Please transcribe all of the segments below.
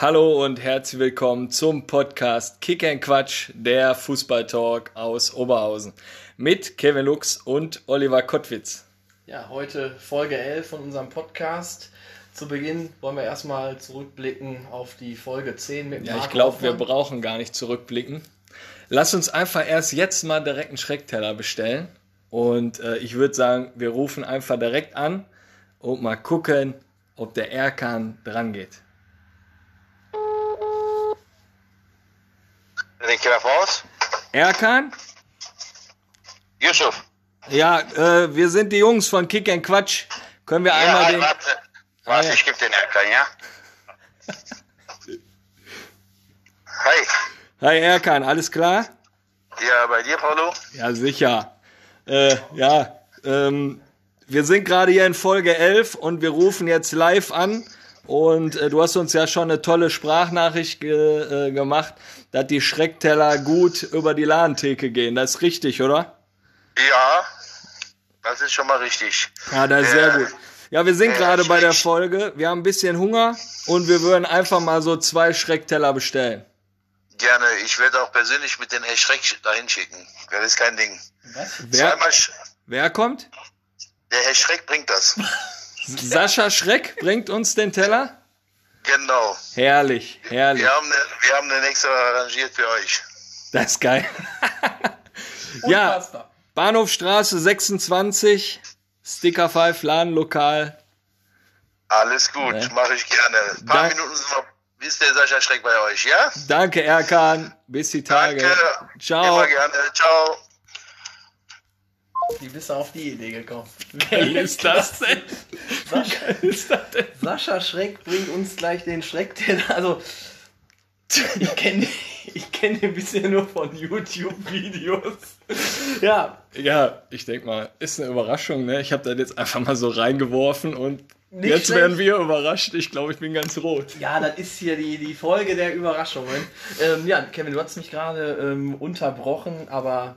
Hallo und herzlich willkommen zum Podcast Kick and Quatsch, der Fußballtalk aus Oberhausen mit Kevin Lux und Oliver Kottwitz. Ja, heute Folge 11 von unserem Podcast. Zu Beginn wollen wir erstmal zurückblicken auf die Folge 10 mit Ja, ich glaube, wir brauchen gar nicht zurückblicken. Lass uns einfach erst jetzt mal direkt einen Schreckteller bestellen. Und äh, ich würde sagen, wir rufen einfach direkt an und mal gucken, ob der Erkan dran geht. Den Keller raus. Erkan? Yusuf. Ja, äh, wir sind die Jungs von Kick and Quatsch. Können wir Ja, einmal den. warte. Warte, ja. ich gebe den Erkan, ja? Hi. Hi Erkan, alles klar? Ja, bei dir, Paulo? Ja, sicher. Äh, ja, ähm, wir sind gerade hier in Folge 11 und wir rufen jetzt live an. Und äh, du hast uns ja schon eine tolle Sprachnachricht ge äh, gemacht, dass die Schreckteller gut über die Ladentheke gehen. Das ist richtig, oder? Ja, das ist schon mal richtig. Ja, das ist sehr Äh, gut. Ja, wir sind äh, gerade bei der Folge. Wir haben ein bisschen Hunger und wir würden einfach mal so zwei Schreckteller bestellen. Gerne. Ich werde auch persönlich mit den Herr Schreck dahin schicken. Das ist kein Ding. Was? Wer, Sch wer kommt? der Herr Schreck bringt das. Sascha Schreck bringt uns den Teller? Genau. Herrlich, herrlich. Wir haben, eine, wir haben den extra arrangiert für euch. Das ist geil. ja. Bahnhofstraße 26, Sticker 5, Ladenlokal. Alles gut, Ja. mache ich gerne. Ein paar Dank- Minuten sind noch, bis der Sascha Schreck bei euch, ja? Danke, Erkan. Bis die Tage. Danke. Ciao. Immer gerne. Ciao. Wie bist du auf die Idee gekommen? Wie ist das denn? Sascha, ist das denn? Sascha Schreck bringt uns gleich den Schreckteller. Also, ich kenne ich kenn den bisher nur von YouTube-Videos. Ja, Ja, ich denke mal, ist eine Überraschung, ne? Ich habe das jetzt einfach mal so reingeworfen und Nicht jetzt schlecht. werden wir überrascht. Ich glaube, ich bin ganz rot. Ja, das ist hier die, die Folge der Überraschungen. Ähm, ja, Kevin, du hast mich gerade ähm, unterbrochen, aber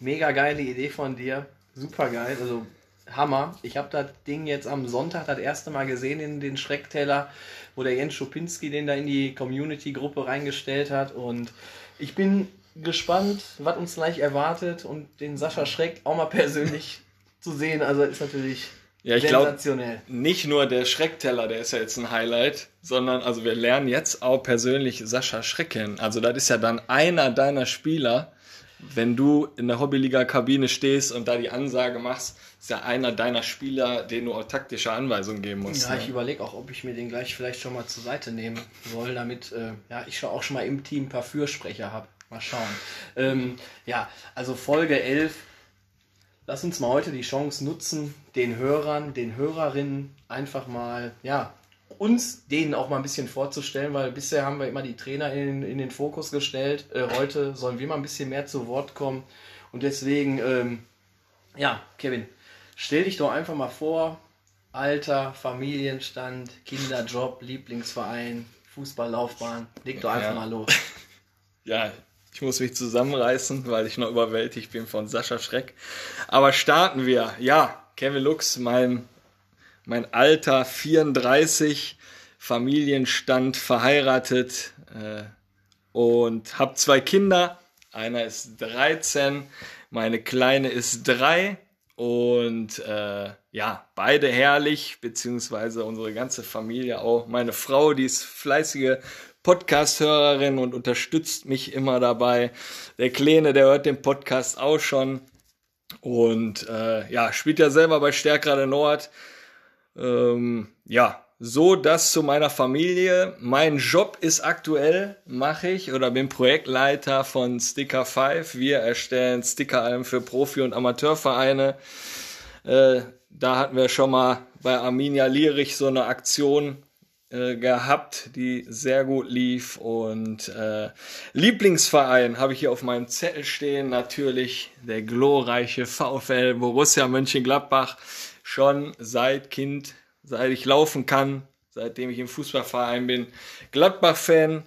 mega geile Idee von dir. Super geil, also Hammer. Ich habe das Ding jetzt am Sonntag das erste Mal gesehen in den Schreckteller, wo der Jens Schupinski den da in die Community-Gruppe reingestellt hat. Und ich bin gespannt, was uns gleich erwartet und den Sascha Schreck auch mal persönlich zu sehen. Also ist natürlich Ja, ich glaube, sensationell. nicht nur der Schreckteller, der ist ja jetzt ein Highlight, sondern also wir lernen jetzt auch persönlich Sascha Schreck kennen. Also das ist ja dann einer deiner Spieler, wenn du in der Hobbyliga-Kabine stehst und da die Ansage machst, ist ja einer deiner Spieler, den du auch taktische Anweisungen geben musst. Ja, ich ne? überlege auch, ob ich mir den gleich vielleicht schon mal zur Seite nehmen soll, damit äh, ja, ich auch schon mal im Team ein paar Fürsprecher habe. Mal schauen. Ähm, ja, also Folge 11. Lass uns mal heute die Chance nutzen, den Hörern, den Hörerinnen einfach mal, ja, uns denen auch mal ein bisschen vorzustellen, weil bisher haben wir immer die Trainer in, in den Fokus gestellt. Äh, heute sollen wir mal ein bisschen mehr zu Wort kommen. Und deswegen, ähm, ja, Kevin, stell dich doch einfach mal vor, Alter, Familienstand, Kinderjob, Lieblingsverein, Fußballlaufbahn. Leg doch einfach Ja. mal los. Ja, ich muss mich zusammenreißen, weil ich noch überwältigt bin von Sascha Schreck. Aber starten wir. Ja, Kevin Lux, mein, mein Alter 34, Familienstand, verheiratet äh, und habe zwei Kinder. Einer ist 13, meine Kleine ist drei. Und äh, ja, beide herrlich, beziehungsweise unsere ganze Familie auch. Meine Frau, die ist fleißige Podcast-Hörerin und unterstützt mich immer dabei. Der Kleine, der hört den Podcast auch schon. Und äh, ja, spielt ja selber bei Stärkrade Nord. Ähm, ja, so das zu meiner Familie. Mein Job ist aktuell, mache ich oder bin Projektleiter von Sticker 5. Wir erstellen Stickeralben für Profi- und Amateurvereine. Äh, da hatten wir schon mal bei Arminia Lierich so eine Aktion äh, gehabt, die sehr gut lief. Und äh, Lieblingsverein habe ich hier auf meinem Zettel stehen, natürlich der glorreiche VfL Borussia Mönchengladbach. Schon seit Kind, seit ich laufen kann, seitdem ich im Fußballverein bin, Gladbach-Fan.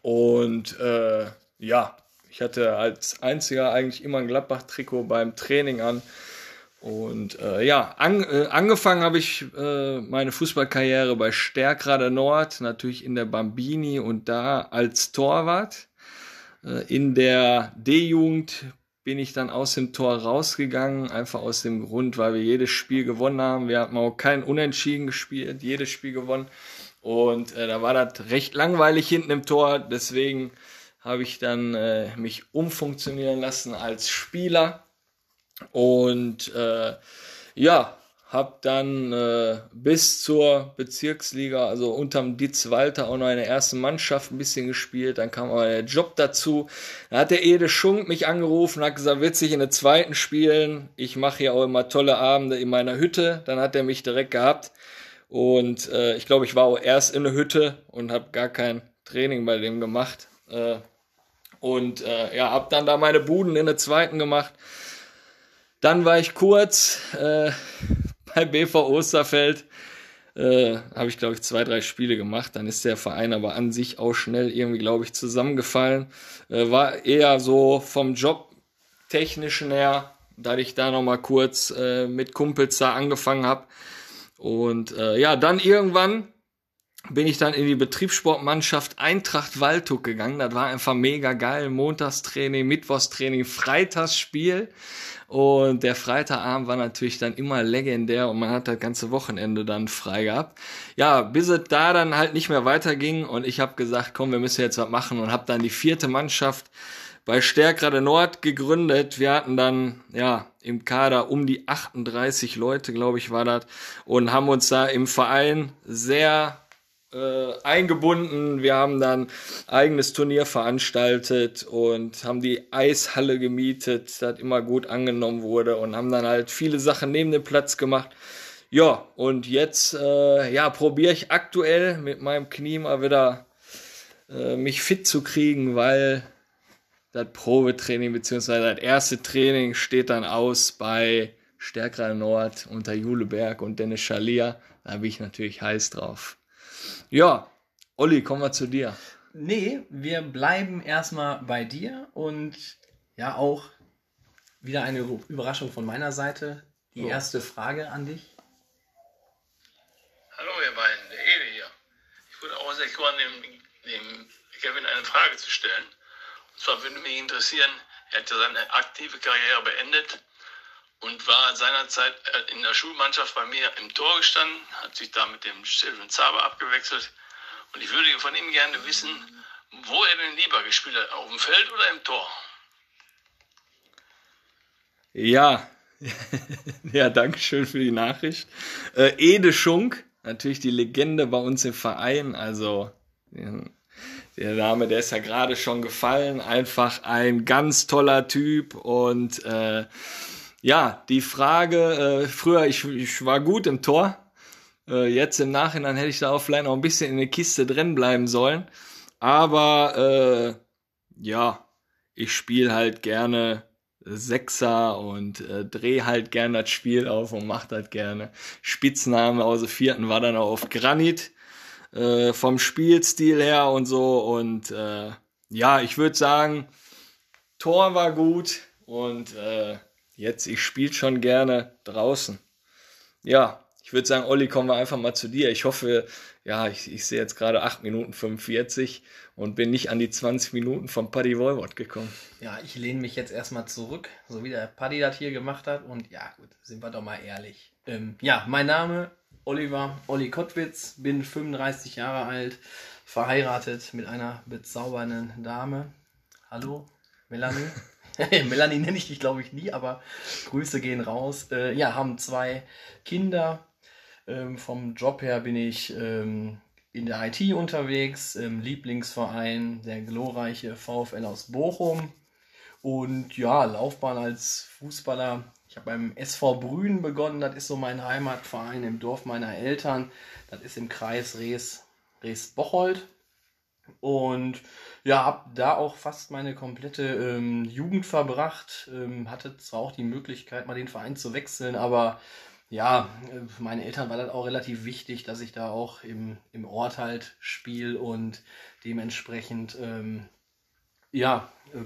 Und äh, ja, ich hatte als einziger eigentlich immer ein Gladbach-Trikot beim Training an. Und äh, ja, an, äh, angefangen habe ich äh, meine Fußballkarriere bei Stärkrade Nord, natürlich in der Bambini und da als Torwart. Äh, in der D-Jugend bin ich dann aus dem Tor rausgegangen, einfach aus dem Grund, weil wir jedes Spiel gewonnen haben. Wir hatten auch kein Unentschieden gespielt, jedes Spiel gewonnen. Und äh, da war das recht langweilig hinten im Tor. Deswegen habe ich dann äh, mich umfunktionieren lassen als Spieler. Und äh, ja, habe dann äh, bis zur Bezirksliga, also unterm Ditz Walter, auch noch in der ersten Mannschaft ein bisschen gespielt. Dann kam aber der Job dazu. Da hat der Ede Schunk mich angerufen, hat gesagt, witzig in der zweiten spielen. Ich mache hier auch immer tolle Abende in meiner Hütte. Dann hat er mich direkt gehabt. Und äh, ich glaube, ich war auch erst in der Hütte und habe gar kein Training bei dem gemacht. Äh, und äh, ja, habe dann da meine Buden in der zweiten gemacht. Dann war ich kurz äh, bei BV Osterfeld. Äh, habe ich, glaube ich, zwei, drei Spiele gemacht. Dann ist der Verein aber an sich auch schnell irgendwie, glaube ich, zusammengefallen. Äh, war eher so vom Job technischen her, da ich da nochmal kurz äh, mit Kumpels da angefangen habe. Und äh, ja, dann irgendwann bin ich dann in die Betriebssportmannschaft Eintracht Waldhoek gegangen. Das war einfach mega geil. Montagstraining, Mittwochstraining, Freitagsspiel. Und der Freitagabend war natürlich dann immer legendär und man hat das ganze Wochenende dann frei gehabt. Ja, bis es da dann halt nicht mehr weiterging und ich habe gesagt, komm, wir müssen jetzt was machen und habe dann die vierte Mannschaft bei Stärkrade Nord gegründet. Wir hatten dann ja im Kader um die 38 Leute, glaube ich, war das und haben uns da im Verein sehr eingebunden. Wir haben dann eigenes Turnier veranstaltet und haben die Eishalle gemietet, das immer gut angenommen wurde und haben dann halt viele Sachen neben dem Platz gemacht. Ja, und jetzt äh, ja, probiere ich aktuell mit meinem Knie mal wieder äh, mich fit zu kriegen, weil das Probetraining bzw. das erste Training steht dann aus bei Stärkerer Nord unter Juleberg und Dennis Schalia. Da bin ich natürlich heiß drauf. Ja, Olli, kommen wir zu dir. Nee, wir bleiben erstmal bei dir und ja auch wieder eine Überraschung von meiner Seite. Die oh. erste Frage an dich. Hallo ihr beiden, der Ede hier. Ich würde auch sehr gerne dem, dem Kevin eine Frage zu stellen. Und zwar würde mich interessieren, er hat ja seine aktive Karriere beendet und war seinerzeit äh, in der Schulmannschaft bei mir im Tor gestanden, hat sich da mit dem Steffen Zaber abgewechselt. Und ich würde von ihm gerne wissen, wo er denn lieber gespielt hat, auf dem Feld oder im Tor? Ja, ja, danke schön für die Nachricht. Äh, Ede Schunk, natürlich die Legende bei uns im Verein, also der Name, der ist ja gerade schon gefallen, einfach ein ganz toller Typ und äh, ja, die Frage, äh, früher, ich, ich war gut im Tor. Äh, jetzt im Nachhinein hätte ich da auch vielleicht noch ein bisschen in der Kiste drin bleiben sollen. Aber äh, ja, ich spiele halt gerne Sechser und äh, dreh halt gerne das Spiel auf und mach das gerne. Spitzname aus dem vierten war dann auch auf Granit äh, vom Spielstil her und so. Und äh, ja, ich würde sagen, Tor war gut und äh, Jetzt, ich spiele schon gerne draußen. Ja, ich würde sagen, Olli, kommen wir einfach mal zu dir. Ich hoffe, ja, ich, ich sehe jetzt gerade 8 Minuten 45 und bin nicht an die 20 Minuten von Paddy Wolwort gekommen. Ja, ich lehne mich jetzt erstmal zurück, so wie der Paddy das hier gemacht hat. Und ja, gut, sind wir doch mal ehrlich. Ähm, ja, mein Name Oliver, Olli Kottwitz, bin 35 Jahre alt, verheiratet mit einer bezaubernden Dame. Hallo, Melanie. Melanie nenne ich dich, glaube ich, nie, aber Grüße gehen raus. Äh, ja, haben zwei Kinder. Ähm, vom Job her bin ich ähm, in der IT unterwegs, im Lieblingsverein, der glorreiche VfL aus Bochum. Und ja, Laufbahn als Fußballer. Ich habe beim SV Brünen begonnen, das ist so mein Heimatverein im Dorf meiner Eltern. Das ist im Kreis Rees, Rees-Bocholt. Und ja, habe da auch fast meine komplette ähm, Jugend verbracht. Ähm, hatte zwar auch die Möglichkeit, mal den Verein zu wechseln, aber ja, äh, meine Eltern war das auch relativ wichtig, dass ich da auch im, im Ort halt spiele und dementsprechend, ähm, ja, äh,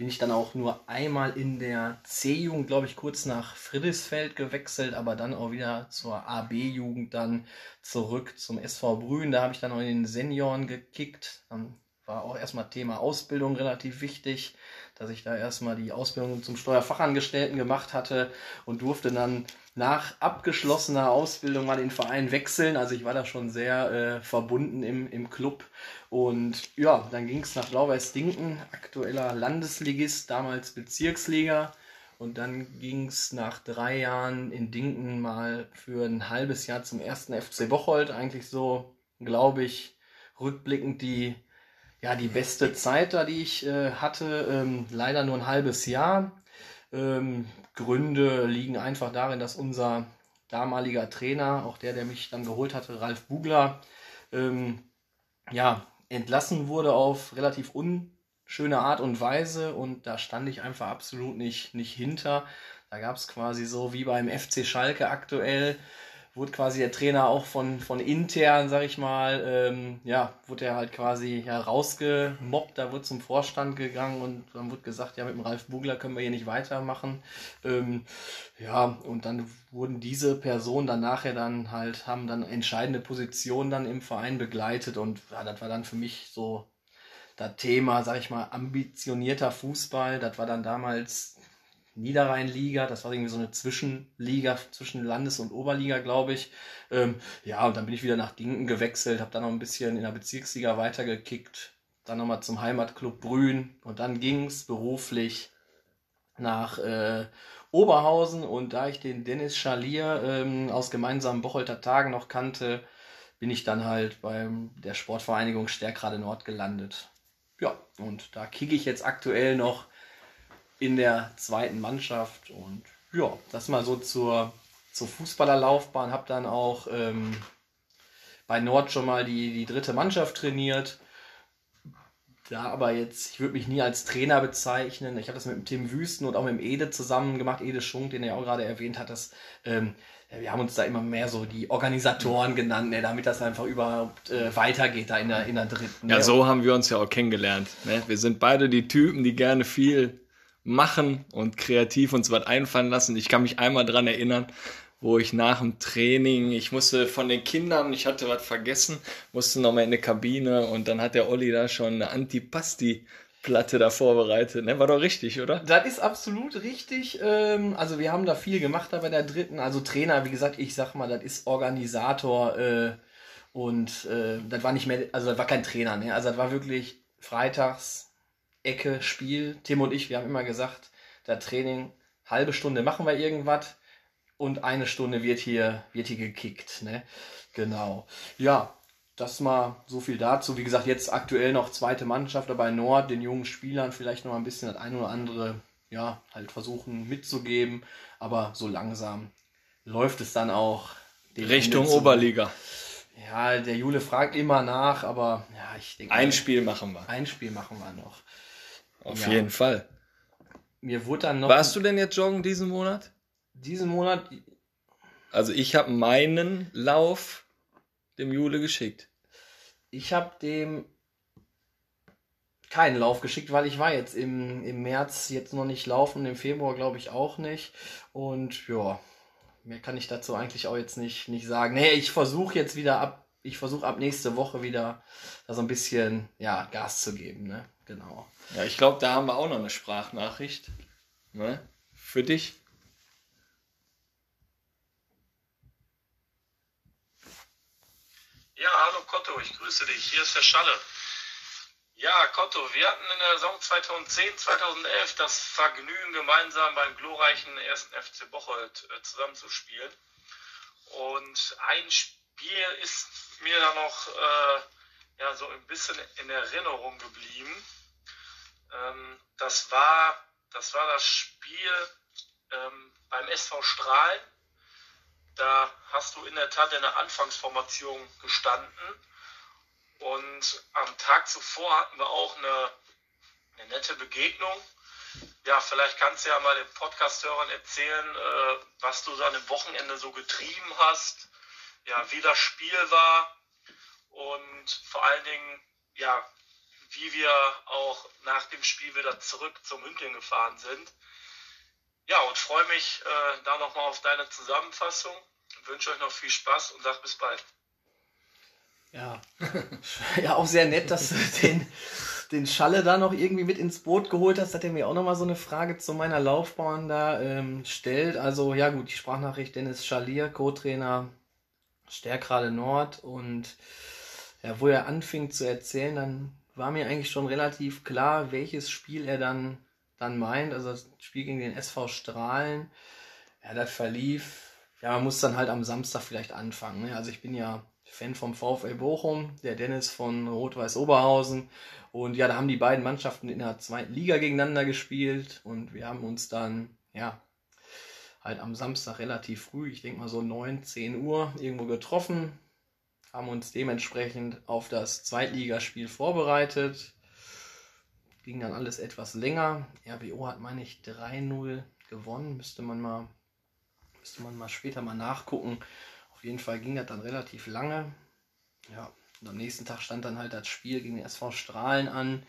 bin ich dann auch nur einmal in der C-Jugend, glaube ich, kurz nach Friedrichsfeld gewechselt, aber dann auch wieder zur AB-Jugend dann zurück zum SV Brühen. Da habe ich dann auch in den Senioren gekickt. Dann war auch erstmal Thema Ausbildung relativ wichtig, dass ich da erstmal die Ausbildung zum Steuerfachangestellten gemacht hatte und durfte dann nach abgeschlossener Ausbildung mal den Verein wechseln. Also ich war da schon sehr äh, verbunden im, im Club. Und ja, dann ging es nach Blau-Weiß-Dinken, aktueller Landesligist, damals Bezirksliga. Und dann ging es nach drei Jahren in Dinken mal für ein halbes Jahr zum ersten FC Bocholt. Eigentlich so, glaube ich, rückblickend die, ja, die beste Zeit da, die ich äh, hatte. Ähm, leider nur ein halbes Jahr. Ähm, Gründe liegen einfach darin, dass unser damaliger Trainer, auch der, der mich dann geholt hatte, Ralf Bugler, ähm, ja, entlassen wurde auf relativ unschöne Art und Weise und da stand ich einfach absolut nicht, nicht hinter. Da gab es quasi so wie beim FC Schalke aktuell wurde quasi der Trainer auch von, von intern, sag ich mal, ähm, ja, wurde er halt quasi ja, rausgemobbt, da wurde zum Vorstand gegangen und dann wurde gesagt, ja, mit dem Ralf Bugler können wir hier nicht weitermachen. Ähm, ja, und dann wurden diese Personen dann nachher dann halt, haben dann entscheidende Positionen dann im Verein begleitet und ja, das war dann für mich so das Thema, sag ich mal, ambitionierter Fußball. Das war dann damals Niederrheinliga, das war irgendwie so eine Zwischenliga zwischen Landes- und Oberliga, glaube ich. Ähm, ja, und dann bin ich wieder nach Dinken gewechselt, habe dann noch ein bisschen in der Bezirksliga weitergekickt, dann nochmal zum Heimatclub Brühen und dann ging es beruflich nach äh, Oberhausen und da ich den Dennis Schalier ähm, aus gemeinsamen Bocholter Tagen noch kannte, bin ich dann halt bei der Sportvereinigung Stärkrade Nord gelandet. Ja, und da kicke ich jetzt aktuell noch in der zweiten Mannschaft. Und ja, das mal so zur, zur Fußballerlaufbahn. Habe dann auch ähm, bei Nord schon mal die, die dritte Mannschaft trainiert. Da aber jetzt, ich würde mich nie als Trainer bezeichnen. Ich habe das mit dem Tim Wüsten und auch mit dem Ede zusammen gemacht, Ede Schunk, den er auch gerade erwähnt hat. Dass, ähm, wir haben uns da immer mehr so die Organisatoren genannt, ne, damit das einfach überhaupt äh, weitergeht da in der, in der dritten. Ne? Ja, so haben wir uns ja auch kennengelernt. Ne? Wir sind beide die Typen, die gerne viel machen und kreativ uns was einfallen lassen. Ich kann mich einmal dran erinnern, wo ich nach dem Training, ich musste von den Kindern, ich hatte was vergessen, musste nochmal in eine Kabine und dann hat der Olli da schon eine Antipasti Platte da vorbereitet. Ne? War doch richtig, oder? Das ist absolut richtig. Ähm, also wir haben da viel gemacht da bei der dritten. Also Trainer, wie gesagt, ich sag mal, das ist Organisator äh, und äh, das war nicht mehr, also das war kein Trainer, ne? Also das war wirklich freitags Ecke, Spiel. Tim und ich, wir haben immer gesagt, der Training, halbe Stunde machen wir irgendwas und eine Stunde wird hier, wird hier gekickt. Ne? Genau. Ja, das mal so viel dazu. Wie gesagt, jetzt aktuell noch zweite Mannschaft dabei Nord, den jungen Spielern vielleicht noch ein bisschen das eine oder andere, ja, halt versuchen mitzugeben. Aber so langsam läuft es dann auch Richtung Oberliga. Ja, der Jule fragt immer nach, aber ja, ich denke. Ein Spiel machen wir. Ein Spiel machen wir noch. Auf ja. jeden Fall. Mir wurde dann noch. Warst du denn jetzt joggen diesen Monat? Diesen Monat. Also ich habe meinen Lauf dem Jule geschickt. Ich habe dem keinen Lauf geschickt, weil ich war jetzt im, im März jetzt noch nicht laufen, im Februar glaube ich auch nicht. Und ja, mehr kann ich dazu eigentlich auch jetzt nicht, nicht sagen. Nee, ich versuche jetzt wieder ab, ich versuche ab nächste Woche wieder da so ein bisschen ja, Gas zu geben, ne? Genau. Ja, ich glaube, da haben wir auch noch eine Sprachnachricht. Ne? Für dich. Ja, hallo Kotto, ich grüße dich. Hier ist der Schalle. Ja, Kotto, wir hatten in der Saison 2010, 2011 das Vergnügen, gemeinsam beim glorreichen 1. FC Bocholt äh, zusammenzuspielen. Und ein Spiel ist mir da noch äh, ja, so ein bisschen in Erinnerung geblieben. Ähm, das, war, das war das Spiel ähm, beim SV Strahlen. Da hast du in der Tat in der Anfangsformation gestanden. Und am Tag zuvor hatten wir auch eine, eine nette Begegnung. Ja, vielleicht kannst du ja mal den Podcast-Hörern erzählen, äh, was du an dem Wochenende so getrieben hast, ja, wie das Spiel war und vor allen Dingen, ja, wie wir auch nach dem Spiel wieder zurück zum München gefahren sind. Ja, und freue mich äh, da nochmal auf deine Zusammenfassung. Wünsche euch noch viel Spaß und sag bis bald. Ja, ja auch sehr nett, dass du den, den Schalle da noch irgendwie mit ins Boot geholt hast. Hat er mir auch nochmal so eine Frage zu meiner Laufbahn da ähm, stellt. Also ja gut, die Sprachnachricht Dennis Schalier, Co-Trainer Stärkrade Nord und ja, wo er anfing zu erzählen, dann war mir eigentlich schon relativ klar, welches Spiel er dann, dann meint. Also das Spiel gegen den SV Strahlen. Ja, das verlief. Ja, man muss dann halt am Samstag vielleicht anfangen. Ne? Also ich bin ja Fan vom VfL Bochum, der Dennis von Rot-Weiß Oberhausen. Und ja, da haben die beiden Mannschaften in der zweiten Liga gegeneinander gespielt und wir haben uns dann, ja, halt am Samstag relativ früh, ich denke mal so 9, 10 Uhr, irgendwo getroffen, haben uns dementsprechend auf das Zweitligaspiel vorbereitet. Ging dann alles etwas länger. RWO hat, meine ich, 3-0 gewonnen. Müsste man mal, müsste man mal später mal nachgucken. Auf jeden Fall ging das dann relativ lange. Ja, und am nächsten Tag stand dann halt das Spiel gegen den SV Strahlen an.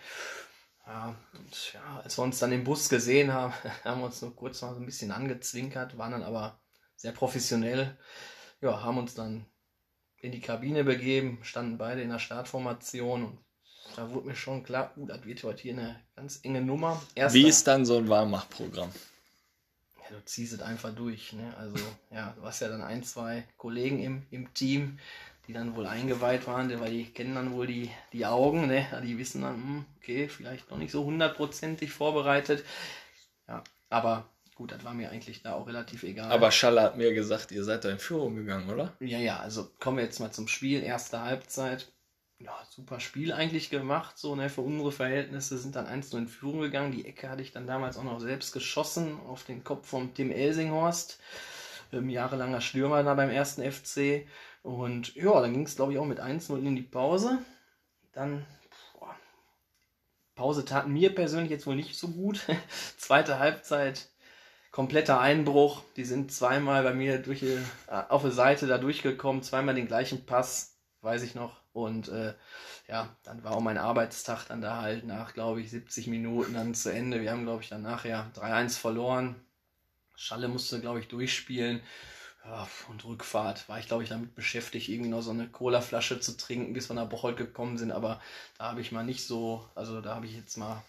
Ja, und ja, als wir uns dann im Bus gesehen haben, haben wir uns nur kurz mal so ein bisschen angezwinkert, waren dann aber sehr professionell. Ja, haben uns dann in die Kabine begeben, standen beide in der Startformation und da wurde mir schon klar, uh, das wird heute hier eine ganz enge Nummer. Erster, Wie ist dann so ein Warmmachprogramm? Ja, du ziehst es einfach durch. Ne? Also, ja, du hast ja dann ein, zwei Kollegen im, im Team, die dann wohl eingeweiht waren, weil die kennen dann wohl die, die Augen, ne? die wissen dann, hm, okay, vielleicht noch nicht so hundertprozentig vorbereitet. Ja, aber gut, das war mir eigentlich da auch relativ egal. Aber Schaller hat mir gesagt, ihr seid da in Führung gegangen, oder? Ja, ja, also kommen wir jetzt mal zum Spiel. Erste Halbzeit. Ja, super Spiel eigentlich gemacht, so ne, für unsere Verhältnisse sind dann 1 in Führung gegangen. Die Ecke hatte ich dann damals auch noch selbst geschossen auf den Kopf von Tim Elsinghorst, ähm, jahrelanger Stürmer da beim ersten FC. Und ja, dann ging es glaube ich auch mit 1-0 in die Pause. Dann boah, Pause taten mir persönlich jetzt wohl nicht so gut. Zweite Halbzeit kompletter Einbruch. Die sind zweimal bei mir durch, äh, auf der Seite da durchgekommen, zweimal den gleichen Pass, weiß ich noch. Und äh, ja, dann war auch mein Arbeitstag dann da halt nach, glaube ich, 70 Minuten dann zu Ende. Wir haben, glaube ich, dann nachher 3-1 verloren. Schalle musste, glaube ich, durchspielen. Und Rückfahrt war ich, glaube ich, damit beschäftigt, irgendwie noch so eine Colaflasche zu trinken, bis wir nach Bocholt gekommen sind. Aber da habe ich mal nicht so, also da habe ich jetzt mal,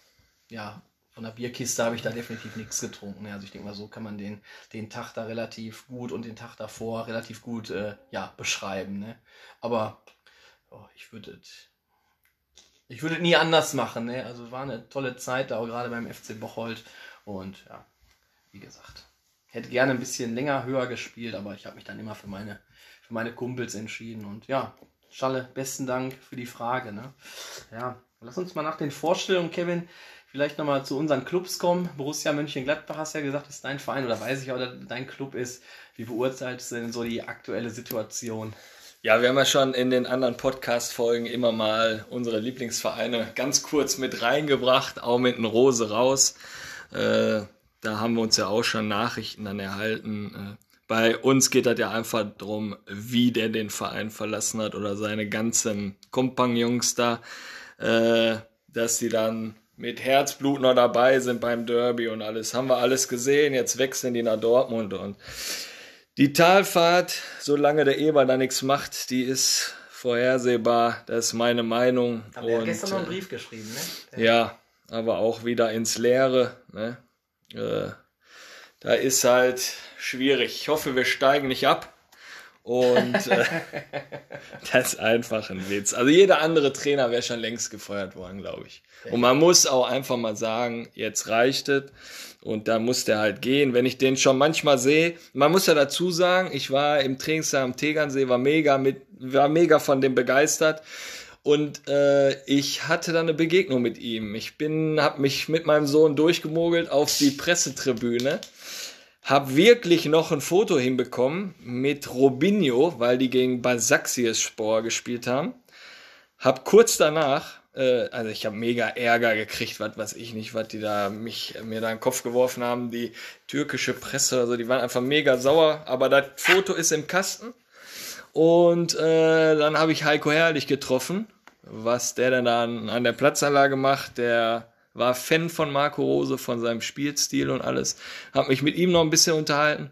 ja, von der Bierkiste habe ich da definitiv nichts getrunken. Also ich denke mal, so kann man den, den Tag da relativ gut und den Tag davor relativ gut äh, ja, beschreiben. Ne? Aber oh, ich würde ich würde nie anders machen. Ne? Also war eine tolle Zeit da, auch gerade beim FC Bocholt. Und ja, wie gesagt, hätte gerne ein bisschen länger, höher gespielt, aber ich habe mich dann immer für meine, für meine Kumpels entschieden. Und ja, Schalle, besten Dank für die Frage. Ne? Ja, lass uns mal nach den Vorstellungen, Kevin, vielleicht nochmal zu unseren Clubs kommen. Borussia Mönchengladbach hast ja gesagt, ist dein Verein oder weiß ich auch, dass dein Club ist. Wie beurteilst du denn so die aktuelle Situation? Ja, wir haben ja schon in den anderen Podcast-Folgen immer mal unsere Lieblingsvereine ganz kurz mit reingebracht, auch mit einem Rose raus. Äh, da haben wir uns ja auch schon Nachrichten dann erhalten. Äh, bei uns geht das ja einfach darum, wie der den Verein verlassen hat oder seine ganzen Kompagnons da, äh, dass sie dann mit Herzblut noch dabei sind beim Derby und alles. Haben wir alles gesehen. Jetzt wechseln die nach Dortmund und die Talfahrt, solange der Eber da nichts macht, die ist vorhersehbar. Das ist meine Meinung. Aber er hat gestern noch einen Brief geschrieben, ne? Ja, aber auch wieder ins Leere. Ne? Äh, da ist halt schwierig. Ich hoffe, wir steigen nicht ab. Und äh, das ist einfach ein Witz. Also jeder andere Trainer wäre schon längst gefeuert worden, glaube ich. Und man muss auch einfach mal sagen, jetzt reicht es. Und da muss der halt gehen. Wenn ich den schon manchmal sehe, man muss ja dazu sagen, ich war im Trainingslager am Tegernsee, war mega mit, war mega von dem begeistert. Und äh, ich hatte dann eine Begegnung mit ihm. Ich bin, habe mich mit meinem Sohn durchgemogelt auf die Pressetribüne hab wirklich noch ein Foto hinbekommen mit Robinho, weil die gegen Basaxius-Spor gespielt haben. Hab kurz danach, äh, also ich habe mega Ärger gekriegt, was weiß ich nicht, was die da mich mir da in den Kopf geworfen haben. Die türkische Presse, also die waren einfach mega sauer. Aber das Foto ist im Kasten. Und äh, dann habe ich Heiko Herrlich getroffen was der denn da an, an der Platzanlage macht. Der war Fan von Marco Rose, von seinem Spielstil und alles. Hab mich mit ihm noch ein bisschen unterhalten.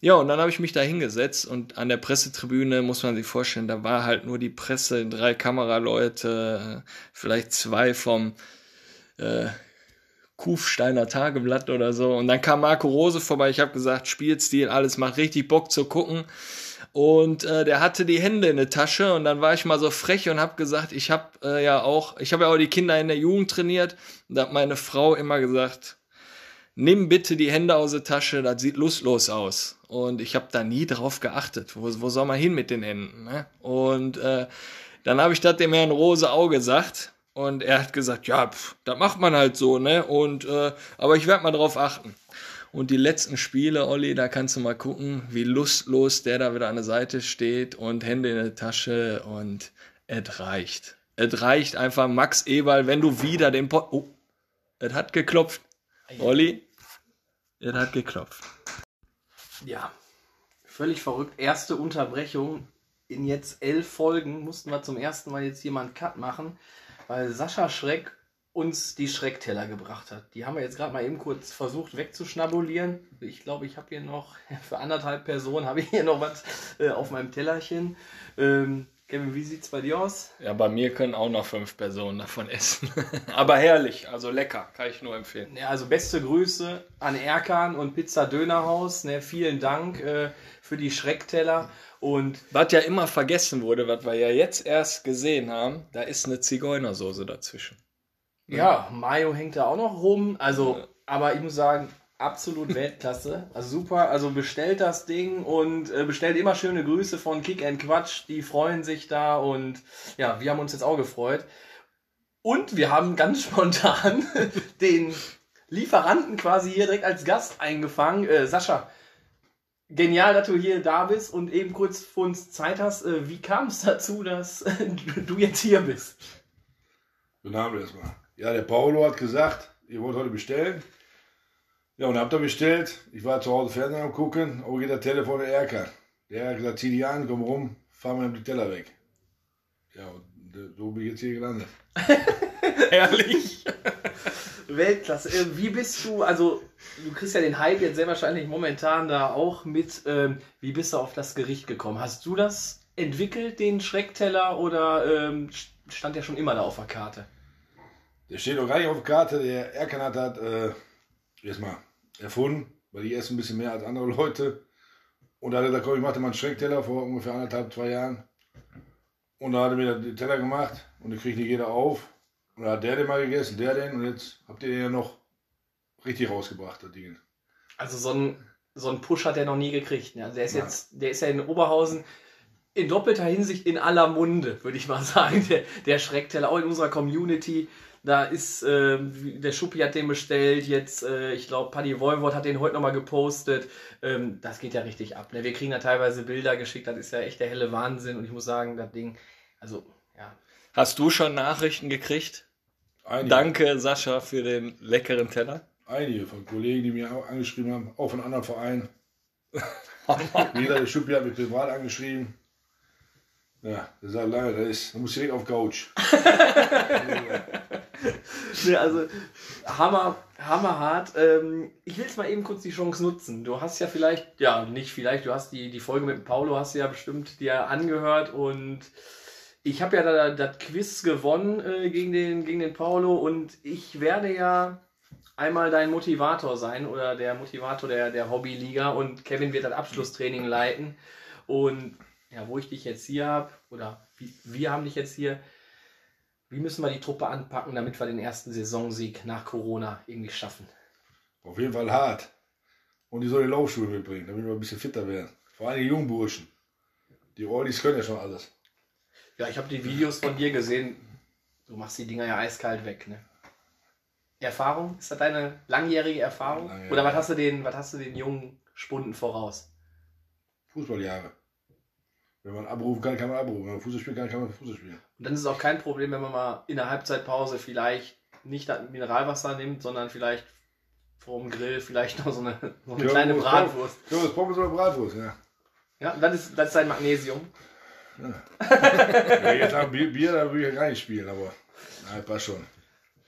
Ja, und dann habe ich mich da hingesetzt und an der Pressetribüne muss man sich vorstellen, da war halt nur die Presse, drei Kameraleute, vielleicht zwei vom äh, Kufsteiner Tageblatt oder so. Und dann kam Marco Rose vorbei. Ich habe gesagt, Spielstil, alles macht richtig Bock zu gucken. Und äh, der hatte die Hände in der Tasche und dann war ich mal so frech und habe gesagt, ich habe äh, ja auch, ich habe ja auch die Kinder in der Jugend trainiert. Und da hat meine Frau immer gesagt, nimm bitte die Hände aus der Tasche, das sieht lustlos aus. Und ich habe da nie drauf geachtet. Wo, wo soll man hin mit den Händen? Ne? Und äh, dann habe ich das dem Herrn Rose auch gesagt. Und er hat gesagt, ja, pff, das macht man halt so, ne? Und äh, aber ich werde mal drauf achten. Und die letzten Spiele, Olli, da kannst du mal gucken, wie lustlos der da wieder an der Seite steht und Hände in der Tasche und es reicht. Es reicht einfach, Max Eberl, wenn du wieder den Pot. Oh, es hat geklopft. Olli, es hat geklopft. Ja, völlig verrückt. Erste Unterbrechung. In jetzt elf Folgen mussten wir zum ersten Mal jetzt einen Cut machen, weil Sascha Schreck uns die Schreckteller gebracht hat. Die haben wir jetzt gerade mal eben kurz versucht wegzuschnabulieren. Ich glaube, ich habe hier noch, für anderthalb Personen habe ich hier noch was äh, auf meinem Tellerchen. Ähm, Kevin, wie sieht's bei dir aus? Ja, bei mir können auch noch fünf Personen davon essen. Aber herrlich, also lecker, kann ich nur empfehlen. Ja, also beste Grüße an Erkan und Pizza Dönerhaus. Ne, vielen Dank äh, für die Schreckteller. Und Was ja immer vergessen wurde, was wir ja jetzt erst gesehen haben, da ist eine Zigeunersoße dazwischen. Ja, Mayo hängt da auch noch rum. Also, aber ich muss sagen, absolut Weltklasse. Also super. Also bestellt das Ding und äh, bestellt immer schöne Grüße von Kick and Quatsch. Die freuen sich da und ja, wir haben uns jetzt auch gefreut. Und wir haben ganz spontan den Lieferanten quasi hier direkt als Gast eingefangen. Äh, Sascha, genial, dass du hier da bist und eben kurz für uns Zeit hast. Äh, wie kam es dazu, dass du jetzt hier bist? Guten Abend erstmal. Ja, der Paulo hat gesagt, ihr wollt heute bestellen. Ja, und habt ihr bestellt. Ich war zu Hause Fernsehen am gucken, aber geht das Telefon der Erker. Der hat gesagt, zieh die an, komm rum, fahr mal die Teller weg. Ja, und äh, so bin ich jetzt hier gelandet. Herrlich. Weltklasse. Äh, Wie bist du, also du kriegst ja den Hype jetzt sehr wahrscheinlich momentan da auch mit. Ähm, wie bist du auf das Gericht gekommen? Hast du das entwickelt, den Schreckteller, oder ähm, stand der schon immer da auf der Karte? Der steht noch gar nicht auf der Karte. Der Erkan hat äh, erstmal erfunden, weil ich esse ein bisschen mehr als andere Leute. Und da hat er gesagt, komm, ich mache dir mal einen Schreckteller vor ungefähr anderthalb, zwei Jahren. Und da hat er mir den Teller gemacht und den kriegt nicht jeder auf. Und da hat der den mal gegessen, der den und jetzt habt ihr den ja noch richtig rausgebracht, das Ding. Also so ein, so ein Push hat er noch nie gekriegt. Ne? Also der ist Nein. jetzt, der ist ja in Oberhausen in doppelter Hinsicht in aller Munde, würde ich mal sagen. Der, der Schreckteller, auch in unserer Community. Da ist, äh, der Schuppi hat den bestellt, jetzt, äh, ich glaube, Paddy Voivod hat den heute nochmal gepostet. Ähm, das geht ja richtig ab. Ne? Wir kriegen da teilweise Bilder geschickt, das ist ja echt der helle Wahnsinn. Und ich muss sagen, das Ding, also, ja. Hast du schon Nachrichten gekriegt? Einige, Danke, Sascha, für den leckeren Teller. einige von Kollegen, die mir auch angeschrieben haben, auch von anderen Vereinen. Wie gesagt, der Schuppi hat mich privat angeschrieben. Ja, der sagt, leider, der ist, der muss direkt auf Couch. Ne, also Hammer, hammerhart. Ähm, ich will jetzt mal eben kurz die Chance nutzen. Du hast ja vielleicht, ja, nicht vielleicht, du hast die, die Folge mit dem Paulo hast du ja bestimmt dir angehört und ich habe ja da, das Quiz gewonnen äh, gegen, den, gegen den Paulo und ich werde ja einmal dein Motivator sein oder der Motivator der, der Hobbyliga und Kevin wird das Abschlusstraining leiten. Und ja, wo ich dich jetzt hier habe, oder wir haben dich jetzt hier, wie müssen wir die Truppe anpacken, damit wir den ersten Saisonsieg nach Corona irgendwie schaffen? Auf jeden Fall hart. Und die soll die Laufschuhe mitbringen, damit wir ein bisschen fitter werden. Vor allem die jungen Burschen. Die Oldies können ja schon alles. Ja, ich habe die Videos von dir gesehen. Du machst die Dinger ja eiskalt weg, ne? Erfahrung? Ist das deine langjährige Erfahrung? Langjährige. Oder was hast du den, was hast du den jungen Spunden voraus? Fußballjahre. Wenn man abrufen kann, kann man abrufen. Wenn man Fußball spielen kann, kann man Fußball spielen. Und dann ist es auch kein Problem, wenn man mal in der Halbzeitpause vielleicht nicht Mineralwasser nimmt, sondern vielleicht vorm Grill vielleicht noch so eine, so eine kleine Bratwurst. Ja, das Pommes oder Bratwurst, ja. Ja, das ist, das ist Magnesium. Ja, jetzt haben Bier, Bier, da würde ich ja gar nicht spielen, aber nein, passt schon.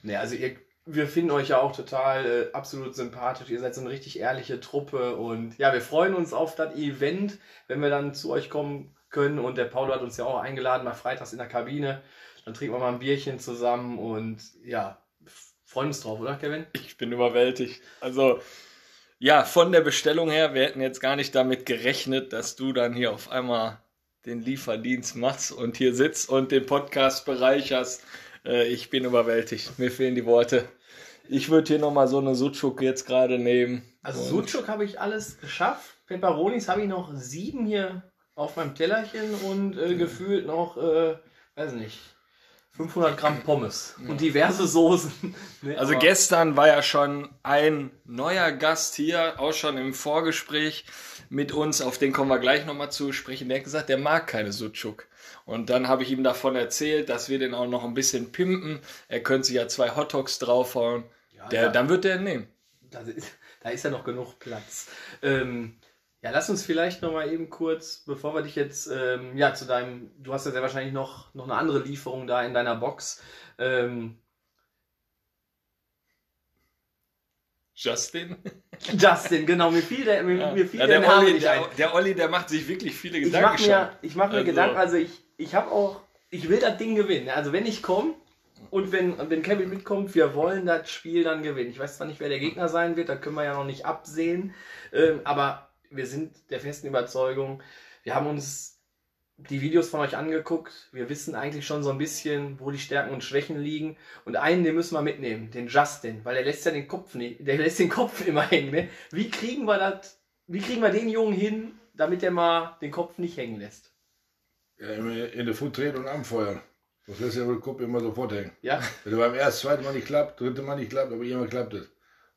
Ne, also ihr, wir finden euch ja auch total äh, absolut sympathisch. Ihr seid so eine richtig ehrliche Truppe und ja, wir freuen uns auf das Event, wenn wir dann zu euch kommen können. Und der Paulo hat uns ja auch eingeladen, mal freitags in der Kabine. Dann trinken wir mal ein Bierchen zusammen und ja, freuen uns drauf, oder Kevin? Ich bin überwältigt. Also, ja, von der Bestellung her, wir hätten jetzt gar nicht damit gerechnet, dass du dann hier auf einmal den Lieferdienst machst und hier sitzt und den Podcast bereicherst. Äh, ich bin überwältigt. Mir fehlen die Worte. Ich würde hier nochmal so eine Sucuk jetzt gerade nehmen. Also Sucuk habe ich alles geschafft. Pepperonis habe ich noch sieben hier auf meinem Tellerchen und äh, gefühlt noch, äh, weiß nicht, 500 Gramm Pommes und diverse Soßen. Ne, Also gestern war ja schon ein neuer Gast hier, auch schon im Vorgespräch mit uns, auf den kommen wir gleich nochmal zu sprechen. Der hat gesagt, der mag keine Sucuk. Und dann habe ich ihm davon erzählt, dass wir den auch noch ein bisschen pimpen. Er könnte sich ja zwei Hotdogs draufhauen. der, ja. Dann wird der ihn nehmen. Da ist, da ist ja noch genug Platz. Ähm, ja, lass uns vielleicht noch mal eben kurz, bevor wir dich jetzt, ähm, ja, zu deinem, du hast ja sehr wahrscheinlich noch, noch eine andere Lieferung da in deiner Box. Ähm, Justin? Justin, genau, mir fiel der, mir, mir fiel Ja, der, der, Name Olli, nicht ein. der, der Olli, der macht sich wirklich viele Ich Gedanken mache schon. mir, ich mach mir Also- Gedanken, also ich, ich habe auch, ich will das Ding gewinnen. Also wenn ich komme und wenn, wenn Kevin mitkommt, wir wollen das Spiel dann gewinnen. Ich weiß zwar nicht, wer der Gegner sein wird, das können wir ja noch nicht absehen, ähm, aber wir sind der festen Überzeugung, wir haben uns die Videos von euch angeguckt. Wir wissen eigentlich schon so ein bisschen, wo die Stärken und Schwächen liegen. Und einen, den müssen wir mitnehmen, den Justin, weil der lässt ja den Kopf nicht, der lässt den Kopf immer hängen. Ne? Wie kriegen wir das, wie kriegen wir den Jungen hin, damit er mal den Kopf nicht hängen lässt? Ja, in der Fuß treten und anfeuern. Das lässt ja wohl den Kopf immer sofort hängen. Ja, Wenn er beim ersten, zweiten Mal nicht klappt, dritte Mal nicht klappt, aber irgendwann klappt es.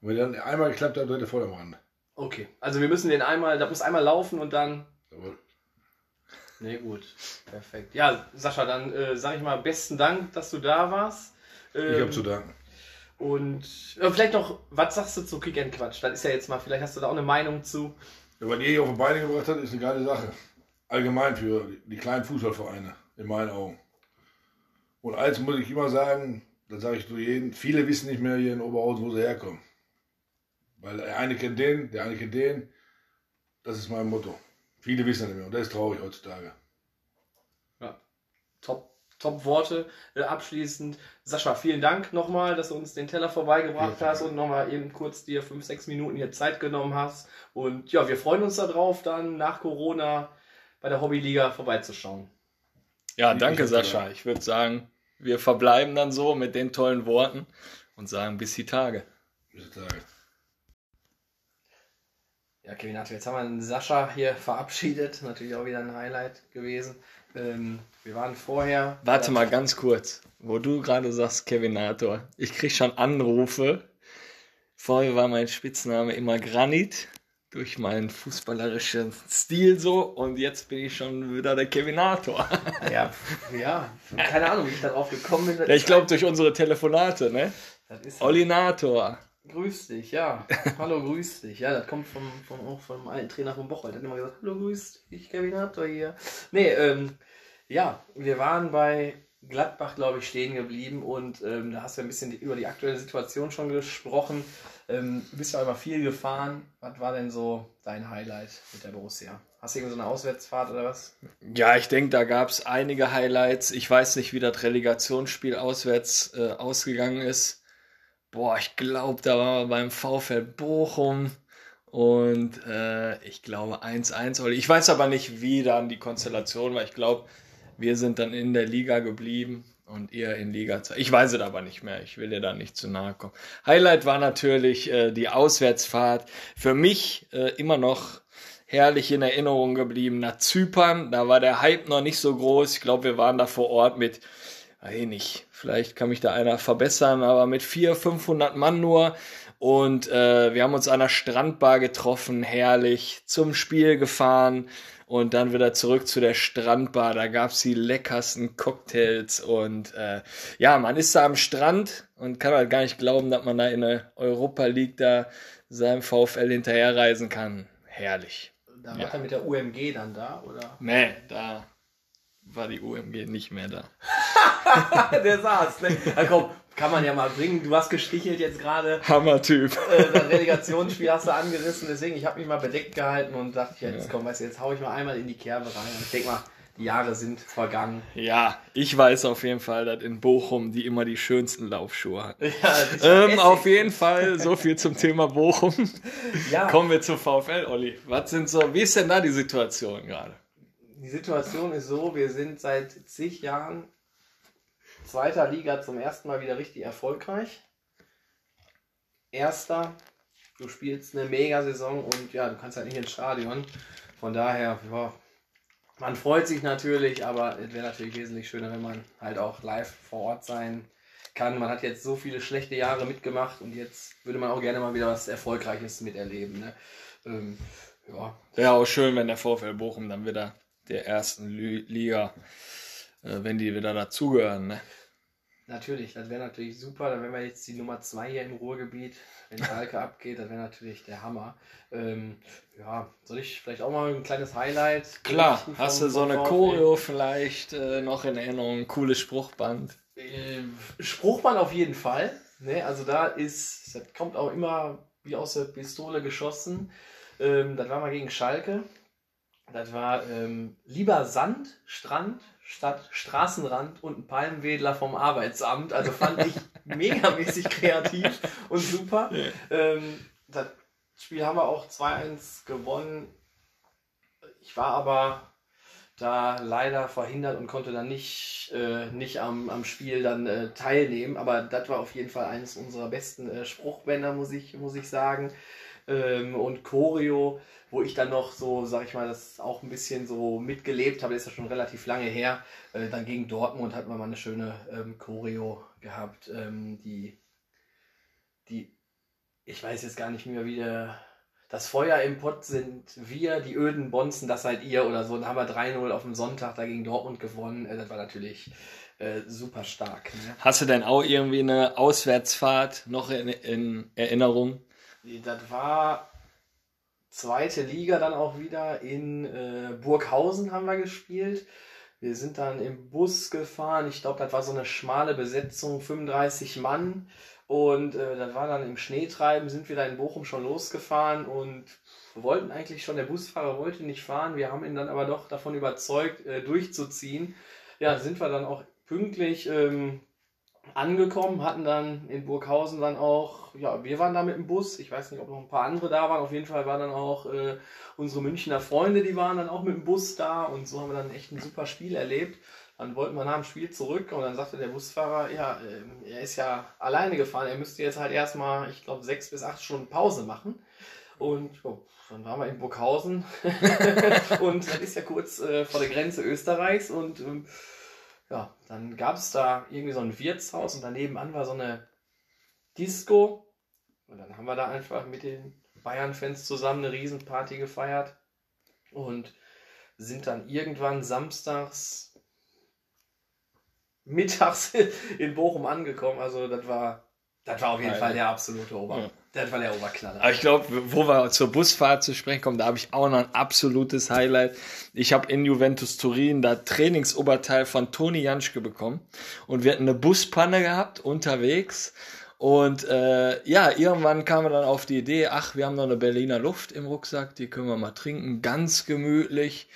Und wenn dann einmal geklappt hat, dritte voll am Rand. Okay. Also wir müssen den einmal, da muss einmal laufen und dann. Jawohl. Nee, gut. Perfekt. Ja, Sascha, dann äh, sage ich mal besten Dank, dass du da warst. Ich Ähm, habe zu danken. Und äh, vielleicht noch, was sagst du zu Kick and Quatsch? Das ist ja jetzt mal, vielleicht hast du da auch eine Meinung zu. Ja, was ihr hier auf die Beine gebracht habt, ist eine geile Sache. Allgemein für die kleinen Fußballvereine, in meinen Augen. Und eins muss ich immer sagen, das sage ich zu jedem, viele wissen nicht mehr hier in Oberhausen, wo sie herkommen. Weil der eine kennt den, der eine kennt den. Das ist mein Motto. Viele wissen das nicht mehr und das ist traurig heutzutage. Top, top Worte äh, abschließend. Sascha, vielen Dank nochmal, dass du uns den Teller vorbeigebracht Ja, hast und nochmal eben kurz dir fünf, sechs Minuten hier Zeit genommen hast. Und ja, wir freuen uns darauf, dann nach Corona bei der Hobbyliga vorbeizuschauen. Ja, Ich- danke ich Sascha. Ich würde sagen, wir verbleiben dann so mit den tollen Worten und sagen bis die Tage. Bis Tage. Ja, Kevin, also jetzt haben wir den Sascha hier verabschiedet. Natürlich auch wieder ein Highlight gewesen. Ähm, wir waren vorher. Warte mal ganz kurz, wo du gerade sagst, Kevinator. Ich krieg schon Anrufe. Vorher war mein Spitzname immer Granit durch meinen fußballerischen Stil so und jetzt bin ich schon wieder der Kevinator. Ja, ja, keine Ahnung, wie ich darauf gekommen bin. Ja, ich glaube durch unsere Telefonate, ne? das ist Olinator. Grüß dich, ja. Hallo, grüß dich. Ja, das kommt vom, vom, auch vom alten Trainer von Bocholt. Der hat immer gesagt, hallo, grüß dich, Kevin Hatter hier. Nee, ähm, ja, wir waren bei Gladbach, glaube ich, stehen geblieben und ähm, da hast du ein bisschen die, über die aktuelle Situation schon gesprochen. Ähm, du bist ja immer viel gefahren. Was war denn so dein Highlight mit der Borussia? Hast du irgendwie so eine Auswärtsfahrt oder was? Ja, ich denke, da gab es einige Highlights. Ich weiß nicht, wie das Relegationsspiel auswärts äh, ausgegangen ist. Boah, ich glaube, da waren wir beim VfL Bochum und äh, ich glaube 1-1. Olli. Ich weiß aber nicht, wie dann die Konstellation war. Ich glaube, wir sind dann in der Liga geblieben und ihr in Liga 2. Ich weiß es aber nicht mehr. Ich will dir da nicht zu nahe kommen. Highlight war natürlich äh, die Auswärtsfahrt. Für mich äh, immer noch herrlich in Erinnerung geblieben nach Zypern. Da war der Hype noch nicht so groß. Ich glaube, wir waren da vor Ort mit, weiß nicht, vielleicht kann mich da einer verbessern, aber mit 400, 500 Mann nur. Und äh, wir haben uns an einer Strandbar getroffen, herrlich, zum Spiel gefahren und dann wieder zurück zu der Strandbar. Da gab's die leckersten Cocktails und äh, ja, man ist da am Strand und kann halt gar nicht glauben, dass man da in der Europa League da seinem VfL hinterherreisen kann. Herrlich. Da Ja. war er mit der UMG dann da, oder? Nee, da war die UMG nicht mehr da. Der saß, ne? Na komm, kann man ja mal bringen. Du hast gestrichelt jetzt gerade. Hammer-Typ. Äh, das Relegationsspiel hast du angerissen, deswegen ich habe mich mal bedeckt gehalten und dachte, ja, jetzt komm, weißt du, jetzt hau ich mal einmal in die Kerbe rein. Und ich denke mal, die Jahre sind vergangen. Ja, ich weiß auf jeden Fall, dass in Bochum die immer die schönsten Laufschuhe hatten. Ja, Ähm, auf jeden Fall, so viel zum Thema Bochum. Ja, Kommen wir zu VfL, Olli. Was sind so, wie ist denn da die Situation gerade? Die Situation ist so, wir sind seit zig Jahren zweiter Liga zum ersten Mal wieder richtig erfolgreich. Erster, du spielst eine Mega-Saison und ja, du kannst halt nicht ins Stadion. Von daher, ja, man freut sich natürlich, aber es wäre natürlich wesentlich schöner, wenn man halt auch live vor Ort sein kann. Man hat jetzt so viele schlechte Jahre mitgemacht und jetzt würde man auch gerne mal wieder was Erfolgreiches miterleben. Ne? Ähm, ja, Wäre auch schön, wenn der VfL Bochum dann wieder der ersten Liga, äh, wenn die wieder dazugehören. Ne? Natürlich, das wäre natürlich super. Dann wären wir jetzt die Nummer 2 hier im Ruhrgebiet. Wenn Schalke abgeht, das wäre natürlich der Hammer. Ähm, ja, soll ich vielleicht auch mal ein kleines Highlight? Klar, hast du so eine? Choreo vielleicht äh, noch in Erinnerung, cooles Spruchband. Äh, Spruchmann auf jeden Fall. Ne, also da ist, das kommt auch immer wie aus der Pistole geschossen. Ähm, das war mal gegen Schalke. Das war ähm, lieber Sand, Strand statt Straßenrand und ein Palmwedler vom Arbeitsamt. Also fand ich megamäßig kreativ und super. Ähm, das Spiel haben wir auch 2-1 gewonnen. Ich war aber da leider verhindert und konnte dann nicht, äh, nicht am, am Spiel dann äh, teilnehmen. Aber das war auf jeden Fall eines unserer besten äh, Spruchbänder, muss ich, muss ich sagen. Ähm, und Choreo, wo ich dann noch so, sag ich mal, das auch ein bisschen so mitgelebt habe, ist ja schon relativ lange her. Äh, dann gegen Dortmund hatten wir mal eine schöne ähm, Choreo gehabt, ähm, die, die, ich weiß jetzt gar nicht mehr, wie der, das Feuer im Pott sind wir, die öden Bonzen, das seid ihr oder so. Dann haben wir 3-0 auf dem Sonntag da gegen Dortmund gewonnen. Äh, Das war natürlich äh, super stark. Ne? Hast du denn auch irgendwie eine Auswärtsfahrt noch in, in Erinnerung? Das war zweite Liga dann auch wieder in äh, Burghausen haben wir gespielt. Wir sind dann im Bus gefahren. Ich glaube, das war so eine schmale Besetzung, 35 Mann. Und äh, das war dann im Schneetreiben, sind wir da in Bochum schon losgefahren und wollten eigentlich schon, der Busfahrer wollte nicht fahren. Wir haben ihn dann aber doch davon überzeugt, äh, durchzuziehen. Ja, sind wir dann auch pünktlich ähm, angekommen, hatten dann in Burghausen dann auch, ja, wir waren da mit dem Bus. Ich weiß nicht, ob noch ein paar andere da waren. Auf jeden Fall waren dann auch äh, unsere Münchner Freunde, die waren dann auch mit dem Bus da und so haben wir dann echt ein super Spiel erlebt. Dann wollten wir nach dem Spiel zurück und dann sagte der Busfahrer, ja, ähm, er ist ja alleine gefahren, er müsste jetzt halt erstmal, ich glaube, sechs bis acht Stunden Pause machen. Und jo, dann waren wir in Burghausen und das ist ja kurz äh, vor der Grenze Österreichs und ähm, ja, dann gab es da irgendwie so ein Wirtshaus und daneben an war so eine Disco. Und dann haben wir da einfach mit den Bayern-Fans zusammen eine Riesenparty gefeiert und sind dann irgendwann samstags mittags in Bochum angekommen. Also das war, das war auf jeden Geil. Fall der absolute Ober. Ja. Das war der Oberknaller. Aber ich glaube, wo wir zur Busfahrt zu sprechen kommen, da habe ich auch noch ein absolutes Highlight. Ich habe in Juventus Turin da Trainingsoberteil von Toni Janschke bekommen und wir hatten eine Buspanne gehabt unterwegs. Und äh, ja, irgendwann kamen wir dann auf die Idee, ach, wir haben noch eine Berliner Luft im Rucksack, die können wir mal trinken, ganz gemütlich.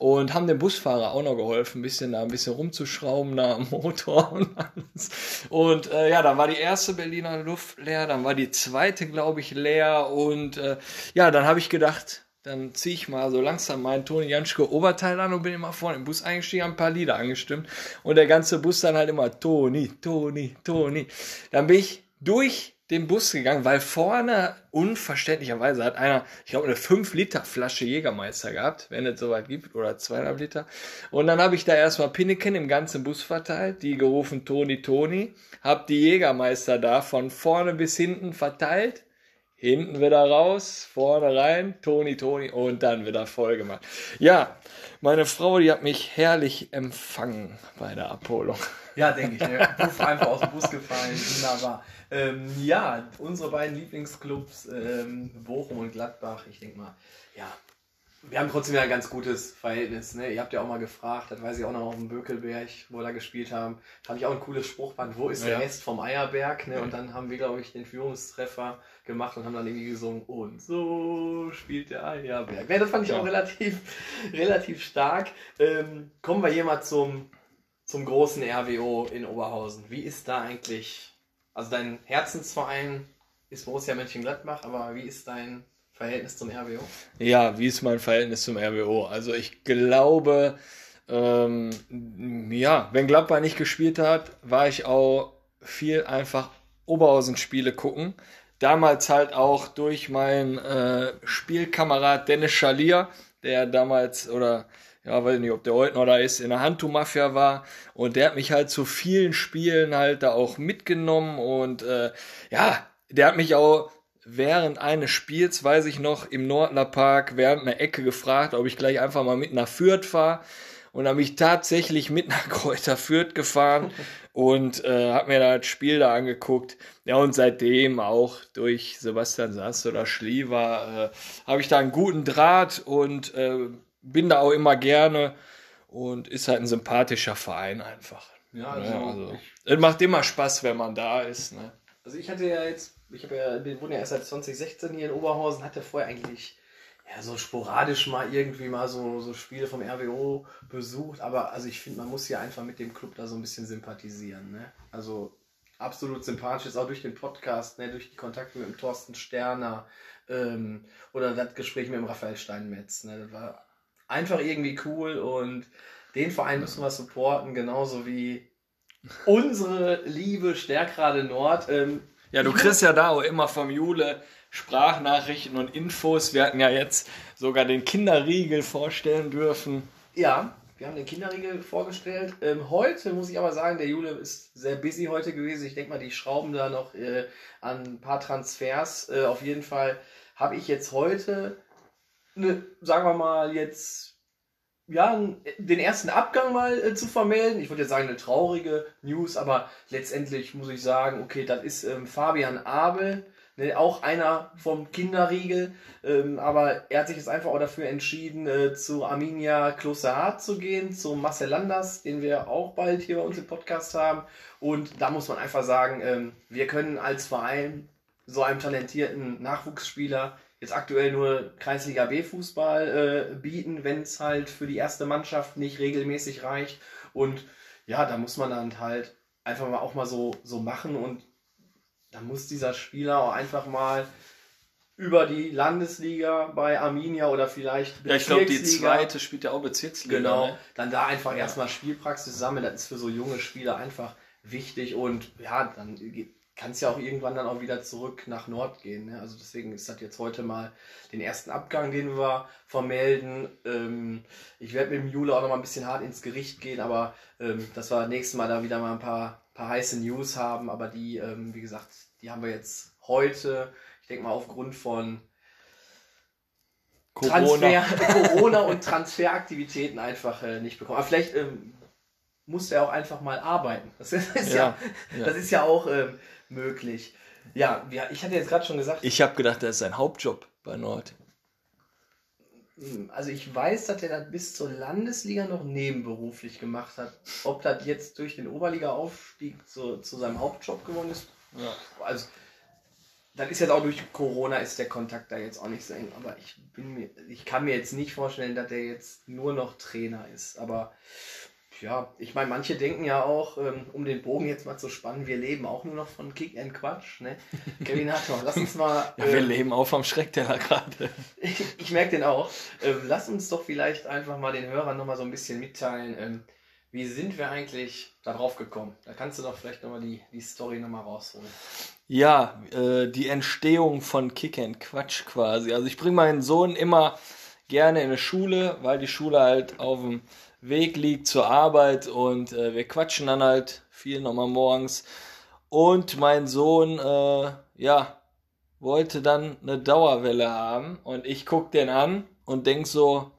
Und haben dem Busfahrer auch noch geholfen, ein bisschen da ein bisschen rumzuschrauben da am Motor und alles. Und äh, ja, dann war die erste Berliner Luft leer, dann war die zweite, glaube ich, leer. Und äh, ja, dann habe ich gedacht, dann ziehe ich mal so langsam meinen Toni Janschke Oberteil an und bin immer vorne im Bus eingestiegen, ein paar Lieder angestimmt. Und der ganze Bus dann halt immer Toni, Toni, Toni. Dann bin ich durch den Bus gegangen, weil vorne unverständlicherweise hat einer, ich glaube, eine 5 Liter Flasche Jägermeister gehabt, wenn es soweit gibt, oder 2,5 Liter. Und dann habe ich da erstmal Pinneken im ganzen Bus verteilt, die gerufen Toni, Toni, hab die Jägermeister da von vorne bis hinten verteilt, hinten wieder raus, vorne rein, Toni, Toni und dann wieder voll gemacht. Ja, meine Frau, die hat mich herrlich empfangen bei der Abholung. Ja, denke ich. Der Puff einfach aus dem Bus gefallen. Wunderbar. Ähm, ja, unsere beiden Lieblingsclubs, ähm, Bochum und Gladbach, ich denke mal, ja, wir haben trotzdem ja ein ganz gutes Verhältnis. Ne? Ihr habt ja auch mal gefragt, das weiß ich auch noch auf dem Bökelberg, wo wir da gespielt haben. Da habe ich auch ein cooles Spruchband, wo ist Ja. der Rest vom Eierberg? Ne? Und dann haben wir, glaube ich, den Führungstreffer gemacht und haben dann irgendwie gesungen, und so spielt der Eierberg. Ne, das fand ich Ja. auch relativ, relativ stark. Ähm, kommen wir hier mal zum, zum großen RWO in Oberhausen. Wie ist da eigentlich, also dein Herzensverein ist Borussia Mönchengladbach, aber wie ist dein Verhältnis zum RWO? Ja, wie ist mein Verhältnis zum RWO? Also ich glaube, ähm, ja, wenn Gladbach nicht gespielt hat, war ich auch viel einfach Oberhausen-Spiele gucken. Damals halt auch durch meinen äh, Spielkamerad Dennis Schalier, der damals, oder ja, weiß nicht, ob der heute noch da ist, in der Handtuch-Mafia war. Und der hat mich halt zu vielen Spielen halt da auch mitgenommen. Und äh, ja, der hat mich auch während eines Spiels, weiß ich noch, im Nordner Park während einer Ecke gefragt, ob ich gleich einfach mal mit nach Fürth fahre. Und dann bin ich tatsächlich mit nach Kräuter Fürth gefahren und äh, habe mir da das Spiel da angeguckt. Ja, und seitdem auch durch Sebastian Sass oder Schliever äh, habe ich da einen guten Draht und äh, bin da auch immer gerne und ist halt ein sympathischer Verein einfach. Ja, Ja, also, es macht immer Spaß, wenn man da ist. Ne? Also ich hatte ja jetzt, ich habe ja, bin- wohne ja erst seit 2016 hier in Oberhausen, hatte vorher eigentlich ja so sporadisch mal irgendwie mal so, so Spiele vom RWO besucht, aber also ich finde, man muss hier einfach mit dem Club da so ein bisschen sympathisieren. Ne? Also absolut sympathisch, ist auch durch den Podcast, ne, durch die Kontakte mit dem Thorsten Sterner ähm, oder das Gespräch mit dem Raphael Steinmetz. Ne? Das war einfach irgendwie cool und den Verein müssen wir supporten, genauso wie unsere liebe Stärkrade Nord. Ähm, Ja, du kriegst ja da auch immer vom Jule Sprachnachrichten und Infos. Wir hatten ja jetzt sogar den Kinderriegel vorstellen dürfen. Ja, wir haben den Kinderriegel vorgestellt. Ähm, heute muss ich aber sagen, der Jule ist sehr busy heute gewesen. Ich denke mal, die schrauben da noch äh, an ein paar Transfers. Äh, auf jeden Fall habe ich jetzt heute, ne, sagen wir mal, jetzt ja, den ersten Abgang mal äh, zu vermelden. Ich würde jetzt sagen, eine traurige News, aber letztendlich muss ich sagen, okay, das ist ähm, Fabian Abel, ne, auch einer vom Kinderriegel, ähm, aber er hat sich jetzt einfach auch dafür entschieden, äh, zu Arminia Klosterhardt zu gehen, zu Marcel Landers, den wir auch bald hier bei uns im Podcast haben. Und da muss man einfach sagen, ähm, wir können als Verein so einem talentierten Nachwuchsspieler jetzt aktuell nur Kreisliga B-Fußball äh, bieten, wenn es halt für die erste Mannschaft nicht regelmäßig reicht. Und ja, da muss man dann halt einfach mal auch mal so, so machen und da muss dieser Spieler auch einfach mal über die Landesliga bei Arminia oder vielleicht Ja, ich glaube, die Bezirksliga- zweite spielt ja auch Bezirksliga. Genau, Ne? dann da einfach erstmal Spielpraxis sammeln, das ist für so junge Spieler einfach wichtig und ja, dann kann es ja auch irgendwann dann auch wieder zurück nach Nord gehen. Ne? Also deswegen ist das jetzt heute mal den ersten Abgang, den wir vermelden. Ähm, ich werde mit dem Jule auch noch mal ein bisschen hart ins Gericht gehen, aber ähm, dass wir nächstes Mal da wieder mal ein paar, paar heiße News haben, aber die, ähm, wie gesagt, die haben wir jetzt heute, ich denke mal aufgrund von Corona. Transfer, Corona und Transferaktivitäten einfach äh, nicht bekommen. Aber vielleicht ähm, muss er auch einfach mal arbeiten. Das ist, Ja, ja. das ist ja auch ähm, möglich. Ja, wir, ich hatte jetzt gerade schon gesagt, Ich habe gedacht, das ist sein Hauptjob bei Nord. hm, also ich weiß, dass er das bis zur Landesliga noch nebenberuflich gemacht hat. Ob das jetzt durch den Oberliga-Aufstieg zu, zu seinem Hauptjob geworden ist, Ja. also dann ist jetzt auch durch Corona ist der Kontakt da jetzt auch nicht so eng, aber ich bin mir, ich kann mir jetzt nicht vorstellen, dass der jetzt nur noch Trainer ist. Aber ja, ich meine, manche denken ja auch, ähm, um den Bogen jetzt mal zu spannen, wir leben auch nur noch von Kick and Quatsch. Ne? Kevin Hartmann, lass uns mal. Ja, wir äh, leben auch vom Schreckteller gerade. ich, ich merke den auch. Ähm, lass uns doch vielleicht einfach mal den Hörern nochmal so ein bisschen mitteilen, ähm, wie sind wir eigentlich da drauf gekommen? Da kannst du doch vielleicht nochmal die, die Story nochmal rausholen. Ja, äh, die Entstehung von Kick and Quatsch quasi. Also ich bringe meinen Sohn immer gerne in eine Schule, weil die Schule halt auf dem Weg liegt zur Arbeit und äh, wir quatschen dann halt viel nochmal morgens. Und mein Sohn, äh, ja, wollte dann eine Dauerwelle haben und ich guck den an und denk so,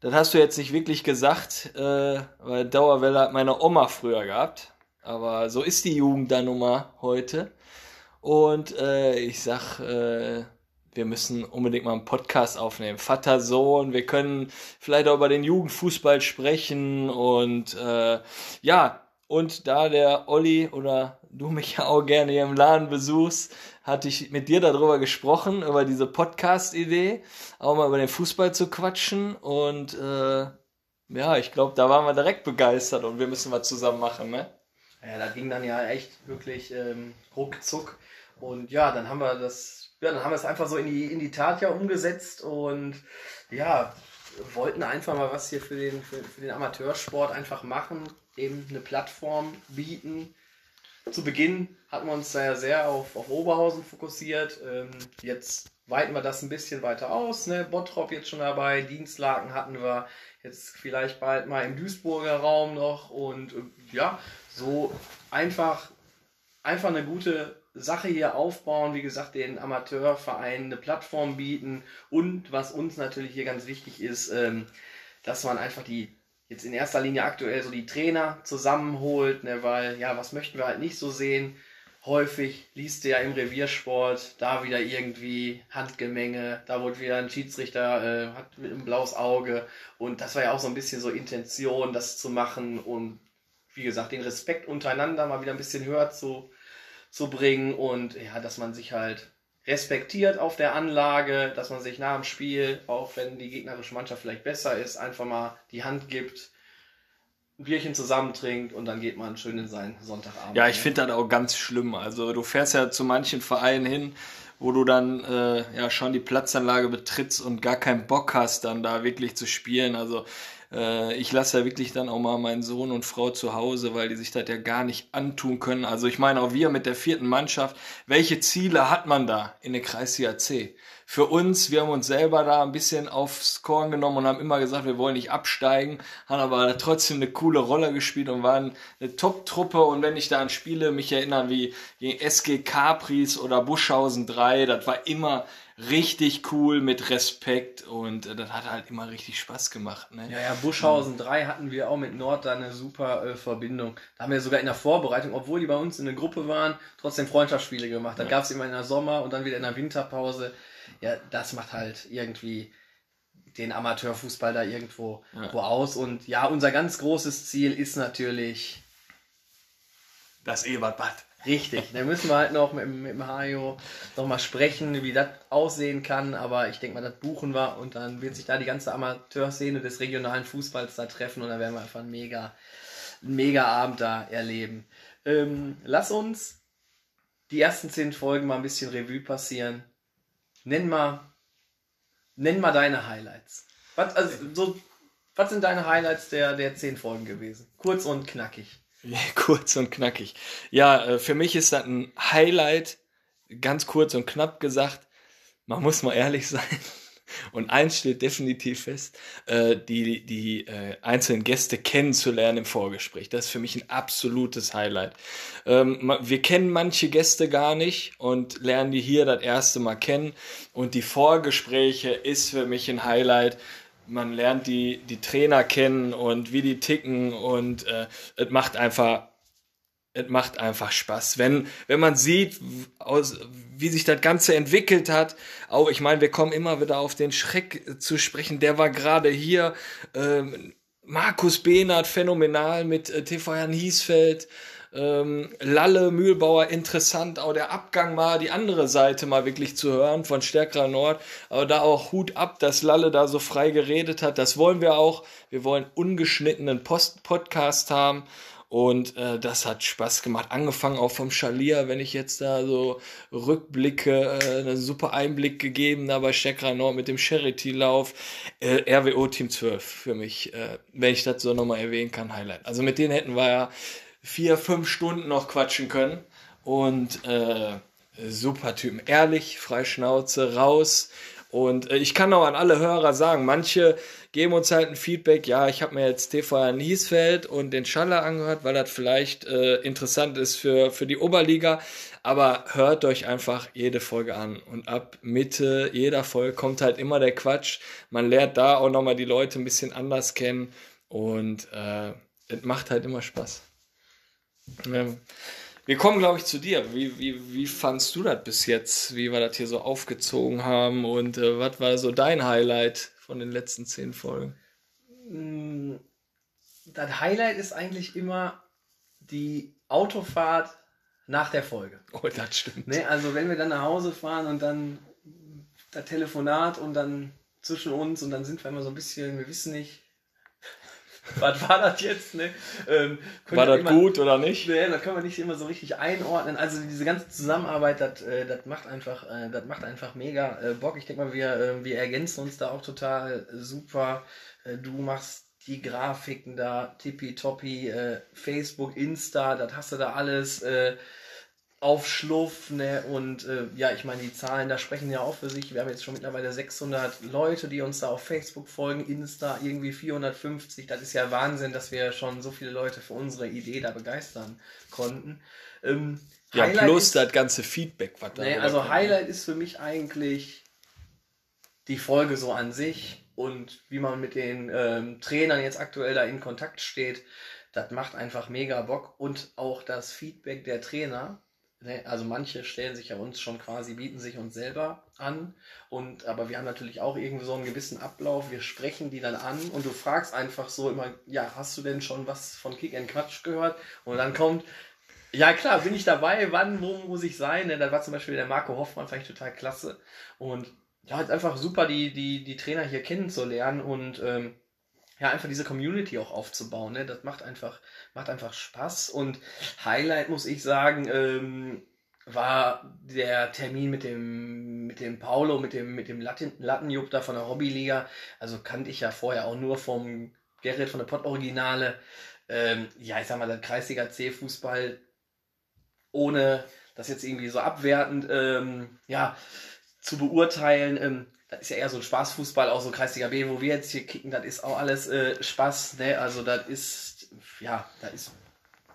das hast du jetzt nicht wirklich gesagt, äh, weil Dauerwelle hat meine Oma früher gehabt. Aber so ist die Jugend dann nun mal heute. Und äh, ich sag, äh, wir müssen unbedingt mal einen Podcast aufnehmen. Vater, Sohn, wir können vielleicht auch über den Jugendfußball sprechen und äh, ja, und da der Olli oder du mich ja auch gerne hier im Laden besuchst, hatte ich mit dir darüber gesprochen, über diese Podcast-Idee, auch mal über den Fußball zu quatschen und äh, ja, ich glaube, da waren wir direkt begeistert und wir müssen was zusammen machen, ne? Ja, das ging dann ja echt wirklich ähm, ruckzuck. Und ja, dann haben wir das, ja, dann haben wir es einfach so in die, in die Tat ja umgesetzt und ja, wollten einfach mal was hier für den, für, für den Amateursport einfach machen, eben eine Plattform bieten. Zu Beginn hatten wir uns da ja sehr auf, auf Oberhausen fokussiert. Ähm, jetzt weiten wir das ein bisschen weiter aus. Ne? Bottrop jetzt schon dabei, Dienstlaken hatten wir jetzt vielleicht bald mal im Duisburger Raum noch und äh, ja, so einfach, einfach eine gute Sache hier aufbauen, wie gesagt, den Amateurvereinen eine Plattform bieten und was uns natürlich hier ganz wichtig ist, ähm, dass man einfach die jetzt in erster Linie aktuell so die Trainer zusammenholt, ne, weil ja, was möchten wir halt nicht so sehen? Häufig liest du ja im Reviersport da wieder irgendwie Handgemenge, da wurde wieder ein Schiedsrichter äh, hat einem blaues Auge und das war ja auch so ein bisschen so Intention, das zu machen und wie gesagt, den Respekt untereinander mal wieder ein bisschen höher zu, zu bringen und ja, dass man sich halt respektiert auf der Anlage, dass man sich nach dem Spiel, auch wenn die gegnerische Mannschaft vielleicht besser ist, einfach mal die Hand gibt, ein Bierchen zusammentrinkt und dann geht man schön in seinen Sonntagabend. Ja, ich finde das auch ganz schlimm. Also du fährst ja zu manchen Vereinen hin, wo du dann äh, ja schon die Platzanlage betrittst und gar keinen Bock hast, dann da wirklich zu spielen. Also äh, ich lasse ja wirklich dann auch mal meinen Sohn und Frau zu Hause, weil die sich das ja gar nicht antun können. Also ich meine auch wir mit der vierten Mannschaft, welche Ziele hat man da in der Kreisliga C? Für uns, wir haben uns selber da ein bisschen aufs Korn genommen und haben immer gesagt, wir wollen nicht absteigen, haben aber trotzdem eine coole Rolle gespielt und waren eine Top-Truppe. Und wenn ich da an Spiele mich erinnere, wie gegen SG Capris oder Buschhausen 3, das war immer richtig cool mit Respekt und äh, das hat halt immer richtig Spaß gemacht. Ne? Ja, ja, Buschhausen 3 hatten wir auch mit Nord da eine super äh, Verbindung. Da haben wir sogar in der Vorbereitung, obwohl die bei uns in der Gruppe waren, trotzdem Freundschaftsspiele gemacht. Da Ja. gab es immer in der Sommer- und dann wieder in der Winterpause. Ja, das macht halt irgendwie den Amateurfußball da irgendwo Ja. wo aus. Und ja, unser ganz großes Ziel ist natürlich Das Ebertbad. Richtig, da müssen wir halt noch mit, mit dem Hajo noch mal sprechen, wie das aussehen kann, aber ich denke mal, das buchen wir und dann wird sich da die ganze Amateurszene des regionalen Fußballs da treffen und da werden wir einfach einen mega, mega Abend da erleben. Ähm, lass uns die ersten zehn Folgen mal ein bisschen Revue passieren. Nenn mal, nenn mal deine Highlights. Was, also, so, was sind deine Highlights der, der zehn Folgen gewesen? Kurz und knackig. Kurz und knackig. Ja, äh, für mich ist das ein Highlight, ganz kurz und knapp gesagt. Man muss mal ehrlich sein. Und eins steht definitiv fest, äh, die, die äh, einzelnen Gäste kennenzulernen im Vorgespräch. Das ist für mich ein absolutes Highlight. Ähm, wir kennen manche Gäste gar nicht und lernen die hier das erste Mal kennen. Und die Vorgespräche ist für mich ein Highlight man lernt die, die Trainer kennen und wie die ticken und äh, es macht einfach es macht einfach Spaß. Wenn, wenn man sieht, aus, wie sich das Ganze entwickelt hat, auch ich meine, wir kommen immer wieder auf den Schreck äh, zu sprechen, der war gerade hier. Ähm, Markus Behnert, phänomenal mit äh, TV Herrn Hiesfeld. Ähm, Lalle, Mühlbauer, interessant, auch der Abgang mal, die andere Seite mal wirklich zu hören von Stärkerer Nord. Aber da auch Hut ab, dass Lalle da so frei geredet hat. Das wollen wir auch. Wir wollen ungeschnittenen Post Podcast haben. Und äh, das hat Spaß gemacht. Angefangen auch vom Schalier, wenn ich jetzt da so rückblicke, äh, einen super Einblick gegeben da bei Stärkerer Nord mit dem Charity-Lauf. Äh, RWO Team 12 für mich, äh, wenn ich das so nochmal erwähnen kann, Highlight. Also mit denen hätten wir ja vier, fünf Stunden noch quatschen können. Und äh, super Typen. Ehrlich, frei Schnauze, raus. Und äh, ich kann auch an alle Hörer sagen, manche geben uns halt ein Feedback, ja, ich habe mir jetzt TV in Hiesfeld und den Schaller angehört, weil das vielleicht äh, interessant ist für, für die Oberliga. Aber hört euch einfach jede Folge an. Und ab Mitte jeder Folge kommt halt immer der Quatsch. Man lernt da auch nochmal die Leute ein bisschen anders kennen. Und äh, es macht halt immer Spaß. Wir kommen, glaube ich, zu dir. Wie, wie, wie fandst du das bis jetzt? Wie wir das hier so aufgezogen haben? Und äh, was war so dein Highlight von den letzten zehn Folgen? Mm, Das Highlight ist eigentlich immer die Autofahrt nach der Folge. Oh, das stimmt. Ne, also wenn wir dann nach Hause fahren und dann das Telefonat und dann zwischen uns und dann sind wir immer so ein bisschen, wir wissen nicht, was war das jetzt, ne? Ähm, War das immer- gut oder nicht? Nee, da können wir nicht immer so richtig einordnen. Also diese ganze Zusammenarbeit, das, äh, das macht einfach, äh, das macht einfach mega äh, Bock. Ich denke mal, wir, äh, wir ergänzen uns da auch total äh, super. Äh, du machst die Grafiken da, tippitoppi, äh, Facebook, Insta, das hast du da alles auf Schluff, ne? Und äh, ja, ich meine, die Zahlen da sprechen ja auch für sich. Wir haben jetzt schon mittlerweile 600 Leute, die uns da auf Facebook folgen, Insta irgendwie 450. Das ist ja Wahnsinn, dass wir schon so viele Leute für unsere Idee da begeistern konnten. Ähm, Ja, Highlight plus ist, das ganze Feedback, was da nee, rüberkommt. also Highlight ist für mich eigentlich die Folge so an sich und wie man mit den ähm, Trainern jetzt aktuell da in Kontakt steht. Das macht einfach mega Bock und auch das Feedback der Trainer. Ne? Also manche stellen sich ja uns schon quasi, bieten sich uns selber an. Und aber wir haben natürlich auch irgendwie so einen gewissen Ablauf. Wir sprechen die dann an und du fragst einfach so immer, ja, hast du denn schon was von Kick and Quatsch gehört? Und dann kommt, ja klar, bin ich dabei, wann, wo muss ich sein? Ne? Da war zum Beispiel der Marco Hoffmann, ich total klasse. Und ja, ist einfach super, die, die, die Trainer hier kennenzulernen und ähm, ja, einfach diese Community auch aufzubauen. Ne? Das macht einfach, macht einfach Spaß. Und Highlight, muss ich sagen, ähm, war der Termin mit dem, mit dem Paulo, mit dem, mit dem Latin, Lattenjupp da von der Hobbyliga. Also kannte ich ja vorher auch nur vom Gerrit von der Pott-Originale. Ähm, ja, ich sag mal, der Kreisliga C-Fußball ohne das jetzt irgendwie so abwertend ähm, ja, zu beurteilen. Ähm, das ist ja eher so ein Spaßfußball, auch so Kreisliga B, wo wir jetzt hier kicken, das ist auch alles äh, Spaß, ne? Also das ist, ja, das ist,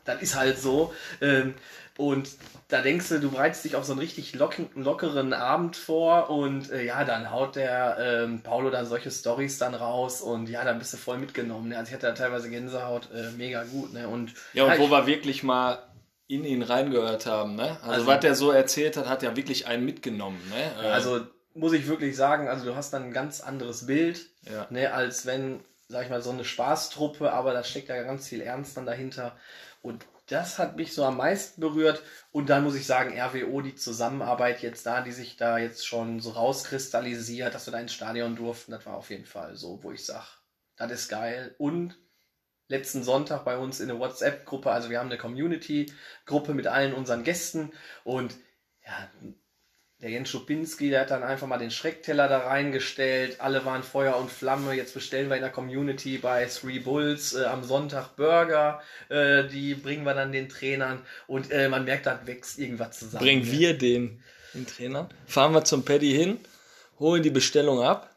das ist halt so. Ähm, und da denkst du, du bereitest dich auf so einen richtig locken, lockeren Abend vor und äh, ja, dann haut der ähm, Paulo dann solche Stories dann raus und ja, dann bist du voll mitgenommen. Ne? Also ich hatte da teilweise Gänsehaut, äh, mega gut. Ne? Und, Ja, und ich- wo wir wirklich mal in ihn reingehört haben, ne? Also, Also- was der so erzählt hat, hat ja wirklich einen mitgenommen, ne? Also muss ich wirklich sagen, also du hast dann ein ganz anderes Bild, Ja. ne, als wenn, sag ich mal, so eine Spaßtruppe, aber da steckt ja ganz viel Ernst dann dahinter. Und das hat mich so am meisten berührt. Und dann muss ich sagen, RWO, die Zusammenarbeit jetzt da, die sich da jetzt schon so rauskristallisiert, dass wir da ins Stadion durften, das war auf jeden Fall so, wo ich sage, das ist geil. Und letzten Sonntag bei uns in der WhatsApp-Gruppe, also wir haben eine Community-Gruppe mit allen unseren Gästen und ja, der Jens Schupinski, der hat dann einfach mal den Schreckteller da reingestellt. Alle waren Feuer und Flamme. Jetzt bestellen wir in der Community bei Three Bulls äh, am Sonntag Burger. Äh, die bringen wir dann den Trainern. Und äh, man merkt, da wächst irgendwas zusammen. bringen ne? wir den, den Trainer, fahren wir zum Paddy hin, holen die Bestellung ab.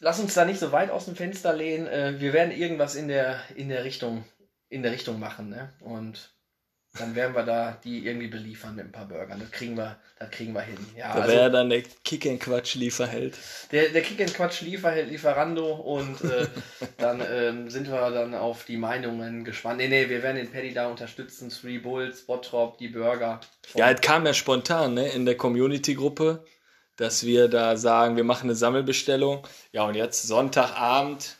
Lass uns da nicht so weit aus dem Fenster lehnen. Äh, wir werden irgendwas in der, in der Richtung, in der Richtung machen, ne? Und dann werden wir da die irgendwie beliefern mit ein paar Burgern. Das kriegen wir, das kriegen wir hin. Ja, Da also- wäre dann der Kick-and-Quatsch-Lieferheld. Der, der Kick and Quatsch Lieferheld Lieferando und äh, dann ähm, sind wir dann auf die Meinungen gespannt. Nee, nee, wir werden den Paddy da unterstützen. Three Bulls, Bottrop, die Burger. Ja, es kam ja spontan, ne, in der Community-Gruppe, dass wir da sagen, wir machen eine Sammelbestellung. Ja, und jetzt Sonntagabend.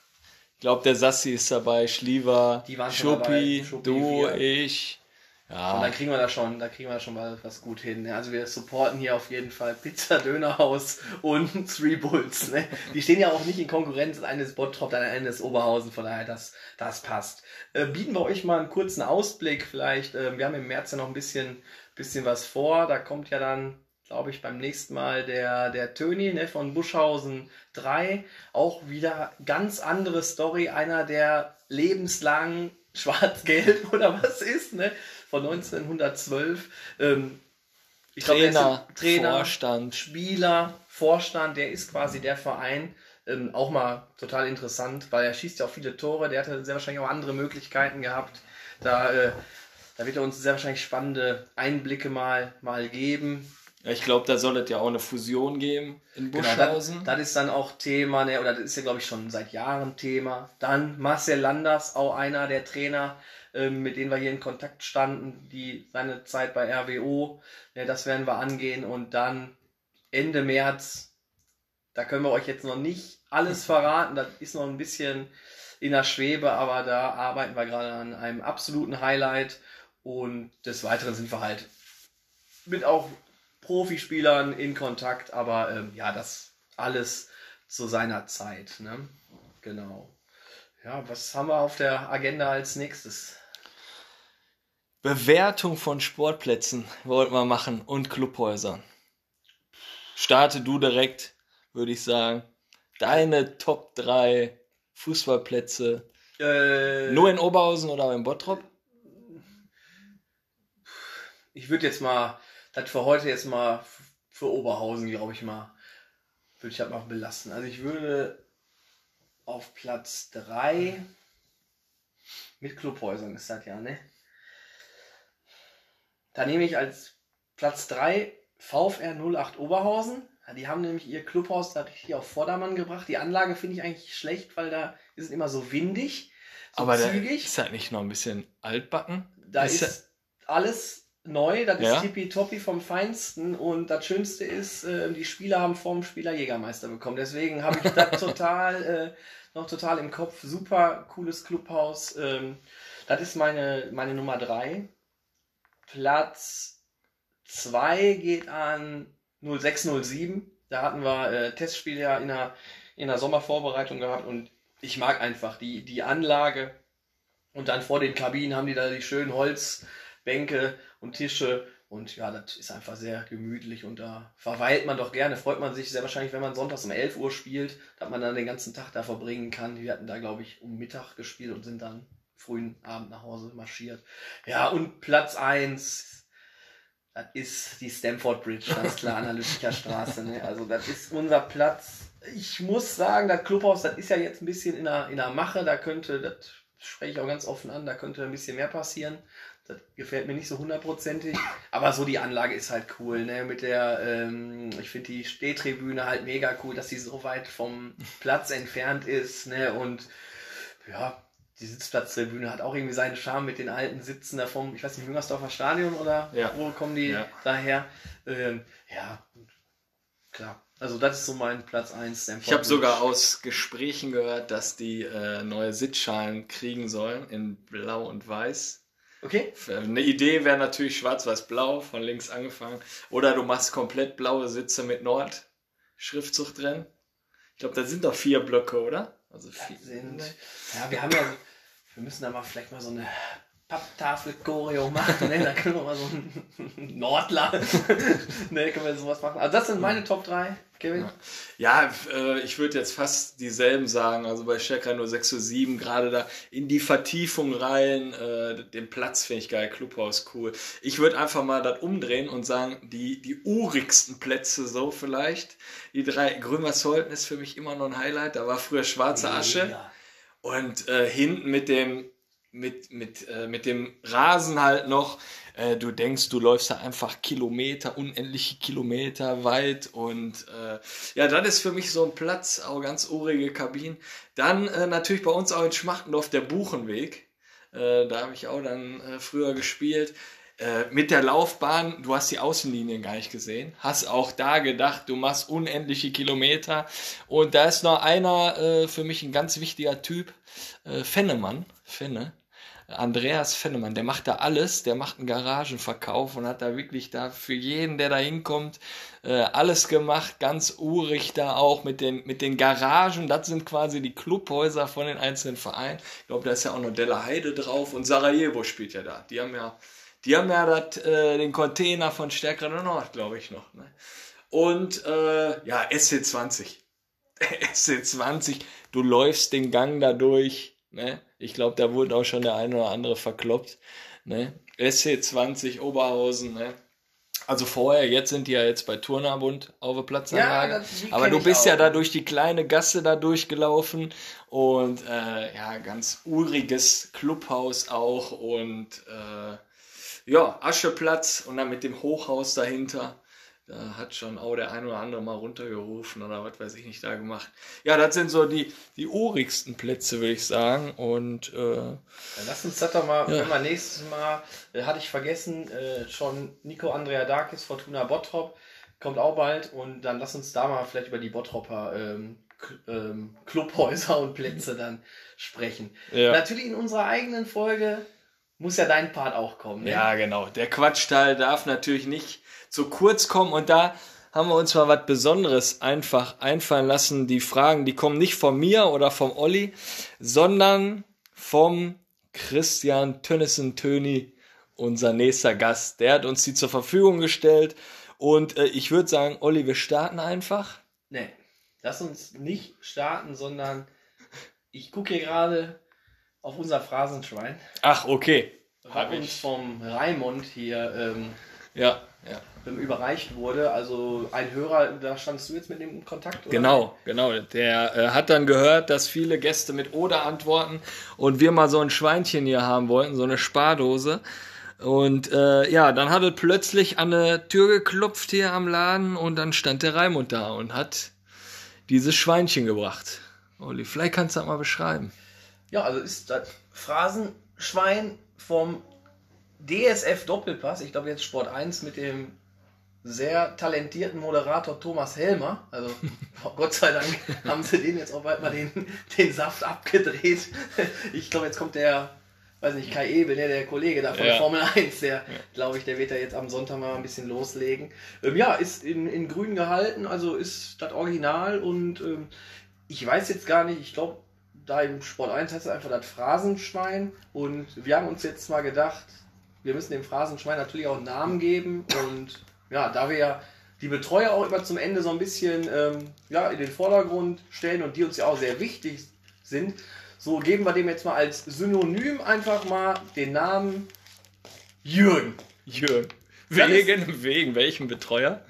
Ich glaube, der Sassi ist dabei, Schliever, Schuppi, du, wir. ich. Und Ja, dann kriegen wir da schon, da kriegen wir schon mal was gut hin. ne? Also wir supporten hier auf jeden Fall Pizza Dönerhaus und Three Bulls. Ne? Die stehen ja auch nicht in Konkurrenz. Das eine ist Bottrop, das eine ist Oberhausen, von daher das, das passt. Äh, bieten wir euch mal einen kurzen Ausblick vielleicht. Äh, wir haben im März ja noch ein bisschen, bisschen was vor. Da kommt ja dann, glaube ich, beim nächsten Mal der, der Töni ne, von Buschhausen 3. Auch wieder ganz andere Story. Einer, der lebenslang schwarz-gelb oder was ist, ne? Von 1912. Ähm, ich Trainer, ein Trainer, Vorstand. Spieler, Vorstand, der ist quasi der Verein. Ähm, auch mal total interessant, weil er schießt ja auch viele Tore. Der hatte sehr wahrscheinlich auch andere Möglichkeiten gehabt. Da, äh, da wird er uns sehr wahrscheinlich spannende Einblicke mal, mal geben. Ja, ich glaube, da soll es ja auch eine Fusion geben in Genau, das, Buschhausen. das ist dann auch Thema, ne, oder das ist ja, glaube ich, schon seit Jahren Thema. Dann Marcel Landers, auch einer der Trainer, ähm, mit denen wir hier in Kontakt standen, die seine Zeit bei RWO, ja, das werden wir angehen. Und dann Ende März, da können wir euch jetzt noch nicht alles verraten, das ist noch ein bisschen in der Schwebe, aber da arbeiten wir gerade an einem absoluten Highlight. Und des Weiteren sind wir halt mit auch Profispielern in Kontakt, aber ähm, ja, das alles zu seiner Zeit. Ne? Genau. Ja, was haben wir auf der Agenda als nächstes? Bewertung von Sportplätzen wollten wir machen und Clubhäusern. Starte du direkt, würde ich sagen. Deine Top 3 Fußballplätze. Äh, Nur in Oberhausen oder in Bottrop? ich würde jetzt mal, das für heute jetzt mal für Oberhausen, glaube ich mal, würde ich das mal belassen. Also ich würde auf Platz 3 mit Clubhäusern ist das ja, ne? Da nehme ich als Platz 3 VfR 08 Oberhausen. Die haben nämlich ihr Clubhaus da richtig auf Vordermann gebracht. Die Anlage finde ich eigentlich schlecht, weil da ist es immer so windig, so Aber da zügig. ist halt nicht noch ein bisschen altbacken. Da Ist ist, alles neu, das Ja. ist tippitoppi vom Feinsten und das Schönste ist, äh, die Spieler haben vom Spieler Jägermeister bekommen. Deswegen habe ich das total, äh, noch total im Kopf. Super cooles Clubhaus. Ähm, das ist meine, meine Nummer drei. Platz zwei geht an 0607. Da hatten wir äh, Testspiele ja in der, in der Sommervorbereitung gehabt und ich mag einfach die, die Anlage. Und dann vor den Kabinen haben die da die schönen Holzbänke und Tische. Und ja, das ist einfach sehr gemütlich und da verweilt man doch gerne. Freut man sich sehr wahrscheinlich, wenn man sonntags um 11 Uhr spielt, dass man dann den ganzen Tag da verbringen kann. Wir hatten da, glaube ich, um Mittag gespielt und sind dann frühen Abend nach Hause marschiert. Ja, und Platz 1, das ist die Stamford Bridge, ganz klar an der Lütticher Straße. Ne? Also das ist unser Platz. Ich muss sagen, das Clubhaus, das ist ja jetzt ein bisschen in der, in der Mache. Da könnte, das spreche ich auch ganz offen an, da könnte ein bisschen mehr passieren. Das gefällt mir nicht so hundertprozentig. Aber so die Anlage ist halt cool, ne? Mit der, ähm, ich finde die Stehtribüne halt mega cool, dass sie so weit vom Platz entfernt ist, ne? Und ja, die Sitzplatztribüne hat auch irgendwie seinen Charme mit den alten Sitzen da vom, ich weiß nicht, Müngersdorfer Stadion oder Ja. wo kommen die Ja. daher? Ähm, ja, klar. Also das ist so mein Platz 1. Ich habe sogar aus Gesprächen gehört, dass die äh, neue Sitzschalen kriegen sollen in Blau und Weiß. Okay. Eine Idee wäre natürlich schwarz-weiß-blau, von links angefangen. Oder du machst komplett blaue Sitze mit Nord-Schriftzug drin. Ich glaube, da sind doch vier Blöcke, oder? Also vier. Sind, ja, wir haben ja, wir müssen da mal vielleicht mal so eine Papptafel-Choreo machen, ne? Da können wir mal so einen Nordler, ne? Können wir sowas machen. Also das sind meine Top 3, Kevin. Ja, äh, ich würde jetzt fast dieselben sagen. Also bei Checker nur 6 zu 7, gerade da in die Vertiefung rein. Äh, den Platz finde ich geil, Clubhaus cool. Ich würde einfach mal das umdrehen und sagen, die, die urigsten Plätze so vielleicht. Die drei, Grünwasserholten ist für mich immer noch ein Highlight. Da war früher schwarze Asche. Ja. Und äh, hinten mit dem, mit, mit, äh, mit dem Rasen halt noch. Äh, du denkst, du läufst da einfach Kilometer, unendliche Kilometer weit. Und äh, ja, das ist für mich so ein Platz, auch ganz urige Kabinen. Dann äh, natürlich bei uns auch in Schmachtendorf der Buchenweg. Äh, da habe ich auch dann äh, früher gespielt. Mit der Laufbahn, du hast die Außenlinien gar nicht gesehen, hast auch da gedacht, du machst unendliche Kilometer. Und da ist noch einer für mich ein ganz wichtiger Typ, Fennemann, Fenne. Andreas Fennemann, der macht da alles, der macht einen Garagenverkauf und hat da wirklich da für jeden, der da hinkommt, äh, alles gemacht, ganz urig da auch mit den, mit den Garagen, das sind quasi die Clubhäuser von den einzelnen Vereinen. Ich glaube, da ist ja auch noch Della Heide drauf und Sarajevo spielt ja da. Die haben ja, die haben ja dat, äh, den Container von Stärkerer Nord, glaube ich noch. Ne? Und äh, ja, SC20. SC20, du läufst den Gang da durch. Ne? Ich glaube, da wurde auch schon der eine oder andere verkloppt. Ne? SC20 Oberhausen. Ne? Also vorher, jetzt sind die ja jetzt bei Turnabund auf der Platzanlage. Ja, das- Aber du bist auch. ja da durch die kleine Gasse da durchgelaufen und äh, ja, ganz uriges Clubhaus auch und äh, ja, Ascheplatz und dann mit dem Hochhaus dahinter. Da hat schon auch der ein oder andere mal runtergerufen oder was weiß ich nicht da gemacht. Ja, das sind so die, die urigsten Plätze, würde ich sagen. Und äh, Dann lass uns das doch mal, Ja. wenn wir nächstes Mal, äh, hatte ich vergessen, äh, schon Nico Andrea Darkis, Fortuna Bottrop, kommt auch bald und dann lass uns da mal vielleicht über die Bottropper ähm, ähm, Clubhäuser und Plätze dann sprechen. Ja. Natürlich in unserer eigenen Folge muss ja dein Part auch kommen. Ne? Ja, genau. Der Quatschteil darf natürlich nicht zu kurz kommen und da haben wir uns mal was Besonderes einfach einfallen lassen. Die Fragen, die kommen nicht von mir oder vom Olli, sondern vom Christian Tönnissen Töni, unser nächster Gast. Der hat uns die zur Verfügung gestellt und äh, ich würde sagen, Olli, wir starten einfach. Nee, lass uns nicht starten, sondern ich gucke hier gerade auf unser Phrasenschwein, Ach, okay. Hab uns vom Raimund hier ähm, Ja, ja. Ähm, überreicht wurde. Also ein Hörer, da standst du jetzt mit dem in Kontakt? Oder? Genau, genau. Der äh, hat dann gehört, dass viele Gäste mit Oder antworten und wir mal so ein Schweinchen hier haben wollten, so eine Spardose. Und äh, ja, dann hat er plötzlich an eine Tür geklopft hier am Laden und dann stand der Raimund da und hat dieses Schweinchen gebracht. Olli, vielleicht kannst du das mal beschreiben. Ja, also ist das Phrasenschwein vom DSF Doppelpass, ich glaube jetzt Sport 1 mit dem sehr talentierten Moderator Thomas Helmer. Also Gott sei Dank haben sie den jetzt auch bald mal den, den Saft abgedreht. Ich glaube, jetzt kommt der, weiß nicht, Kai Ebel, ne, der Kollege da von Ja. Formel 1, der, glaube ich, der wird da jetzt am Sonntag mal ein bisschen loslegen. Ähm, ja, ist in, in grün gehalten, also ist das Original und ähm, ich weiß jetzt gar nicht, ich glaube, da im Sport 1 heißt es einfach das Phrasenschwein und wir haben uns jetzt mal gedacht, wir müssen dem Phrasenschwein natürlich auch einen Namen geben und ja, da wir ja die Betreuer auch immer zum Ende so ein bisschen ähm, ja, in den Vordergrund stellen und die uns ja auch sehr wichtig sind, so geben wir dem jetzt mal als Synonym einfach mal den Namen Jürgen. Jürgen. Wegen, wegen welchem Betreuer?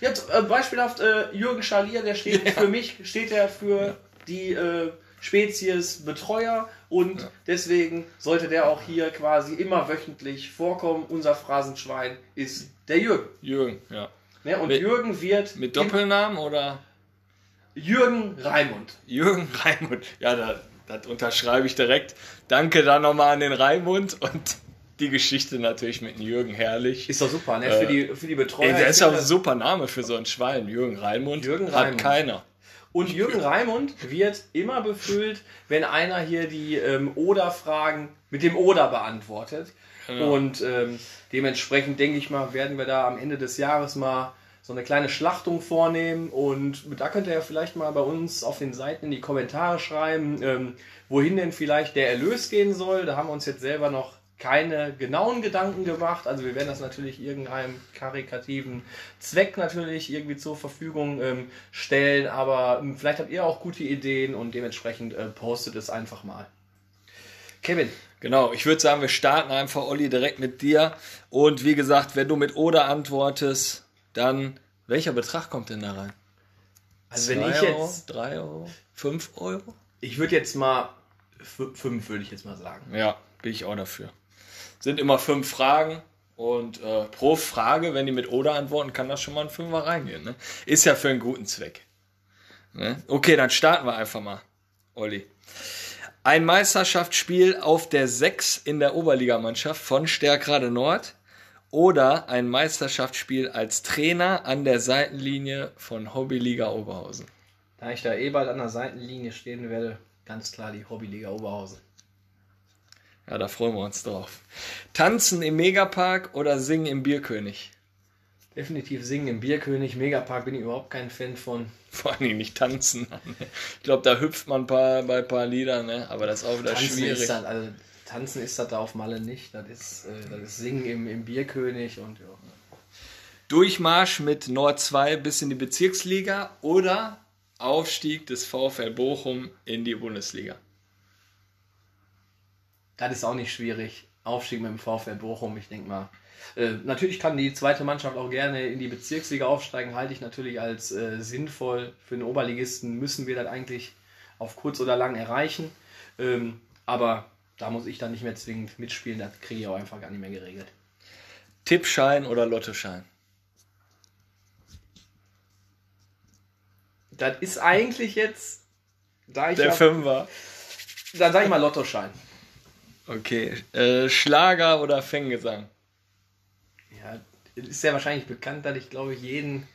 Jetzt äh, beispielhaft äh, Jürgen Schalier, der steht für mich, steht er für die äh, Spezies Betreuer und deswegen sollte der auch hier quasi immer wöchentlich vorkommen. Unser Phrasenschwein ist der Jürgen. Jürgen, ja. Ne? Und Mit- Jürgen wird Mit Doppelnamen oder Jürgen Raimund. Jürgen Raimund? Ja, da, das unterschreibe ich direkt. Danke da nochmal an den Raimund und die Geschichte natürlich mit dem Jürgen herrlich. Ist doch super, ne? Äh, für, die, für die Betreuer. Ey, der ist ja auch ein super Name für so ein Schwein. Jürgen Raimund. Jürgen Hat Raimund. keiner. Und Jürgen Raimund wird immer befüllt, wenn einer hier die ähm, Oder-Fragen mit dem Oder beantwortet. Und ähm, dementsprechend denke ich mal, werden wir da am Ende des Jahres mal so eine kleine Schlachtung vornehmen. Und da könnt ihr ja vielleicht mal bei uns auf den Seiten in die Kommentare schreiben, ähm, wohin denn vielleicht der Erlös gehen soll. Da haben wir uns jetzt selber noch keine genauen Gedanken gemacht. Also wir werden das natürlich irgendeinem karikativen Zweck natürlich irgendwie zur Verfügung ähm, stellen. Aber ähm, vielleicht habt ihr auch gute Ideen und dementsprechend äh, postet es einfach mal. Kevin, Genau, ich würde sagen, wir starten einfach, Olli, direkt mit dir. Und wie gesagt, wenn du mit Oder antwortest, dann welcher Betrag kommt denn da rein? also wenn Zwei ich Euro, jetzt, drei Euro, fünf Euro? ich würde jetzt mal f- fünf würde ich jetzt mal sagen. Ja, bin ich auch dafür. Sind immer fünf Fragen und äh, pro Frage, wenn die mit Oder antworten, kann das schon mal ein Fünfer reingehen. Ne? Ist ja für einen guten Zweck. Ne? Okay, dann starten wir einfach mal, Olli. Ein Meisterschaftsspiel auf der 6 in der Oberligamannschaft von Stärkrade Nord oder ein Meisterschaftsspiel als Trainer an der Seitenlinie von Hobbyliga Oberhausen. Da ich da eh bald an der Seitenlinie stehen werde, ganz klar die Hobbyliga Oberhausen. Ja, da freuen wir uns drauf. Tanzen im Megapark oder singen im Bierkönig? Definitiv singen im Bierkönig. Megapark bin ich überhaupt kein Fan von. Vor Dingen nicht tanzen. Ich glaube, da hüpft man paar, bei ein paar Liedern, ne? aber das ist auch wieder Tanzen schwierig. ist das, also Tanzen ist das da auf Malle nicht. Das ist, äh, das ist Singen im, im Bierkönig und ja. Durchmarsch mit Nord 2 bis in die Bezirksliga oder Aufstieg des VfL Bochum in die Bundesliga. Das ist auch nicht schwierig. Aufstieg mit dem VfL Bochum, ich denke mal. Äh, natürlich kann die zweite Mannschaft auch gerne in die Bezirksliga aufsteigen, halte ich natürlich als äh, sinnvoll. Für den Oberligisten müssen wir das eigentlich auf kurz oder lang erreichen. Ähm, aber da muss ich dann nicht mehr zwingend mitspielen, das kriege ich auch einfach gar nicht mehr geregelt. Tippschein oder Lottoschein? Das ist eigentlich jetzt, da ich Der ja, Fünfer. dann sag ich mal Lottoschein. Okay. Äh, Schlager oder Fanggesang? Ja, ist ja wahrscheinlich bekannt, dass ich glaube ich jeden,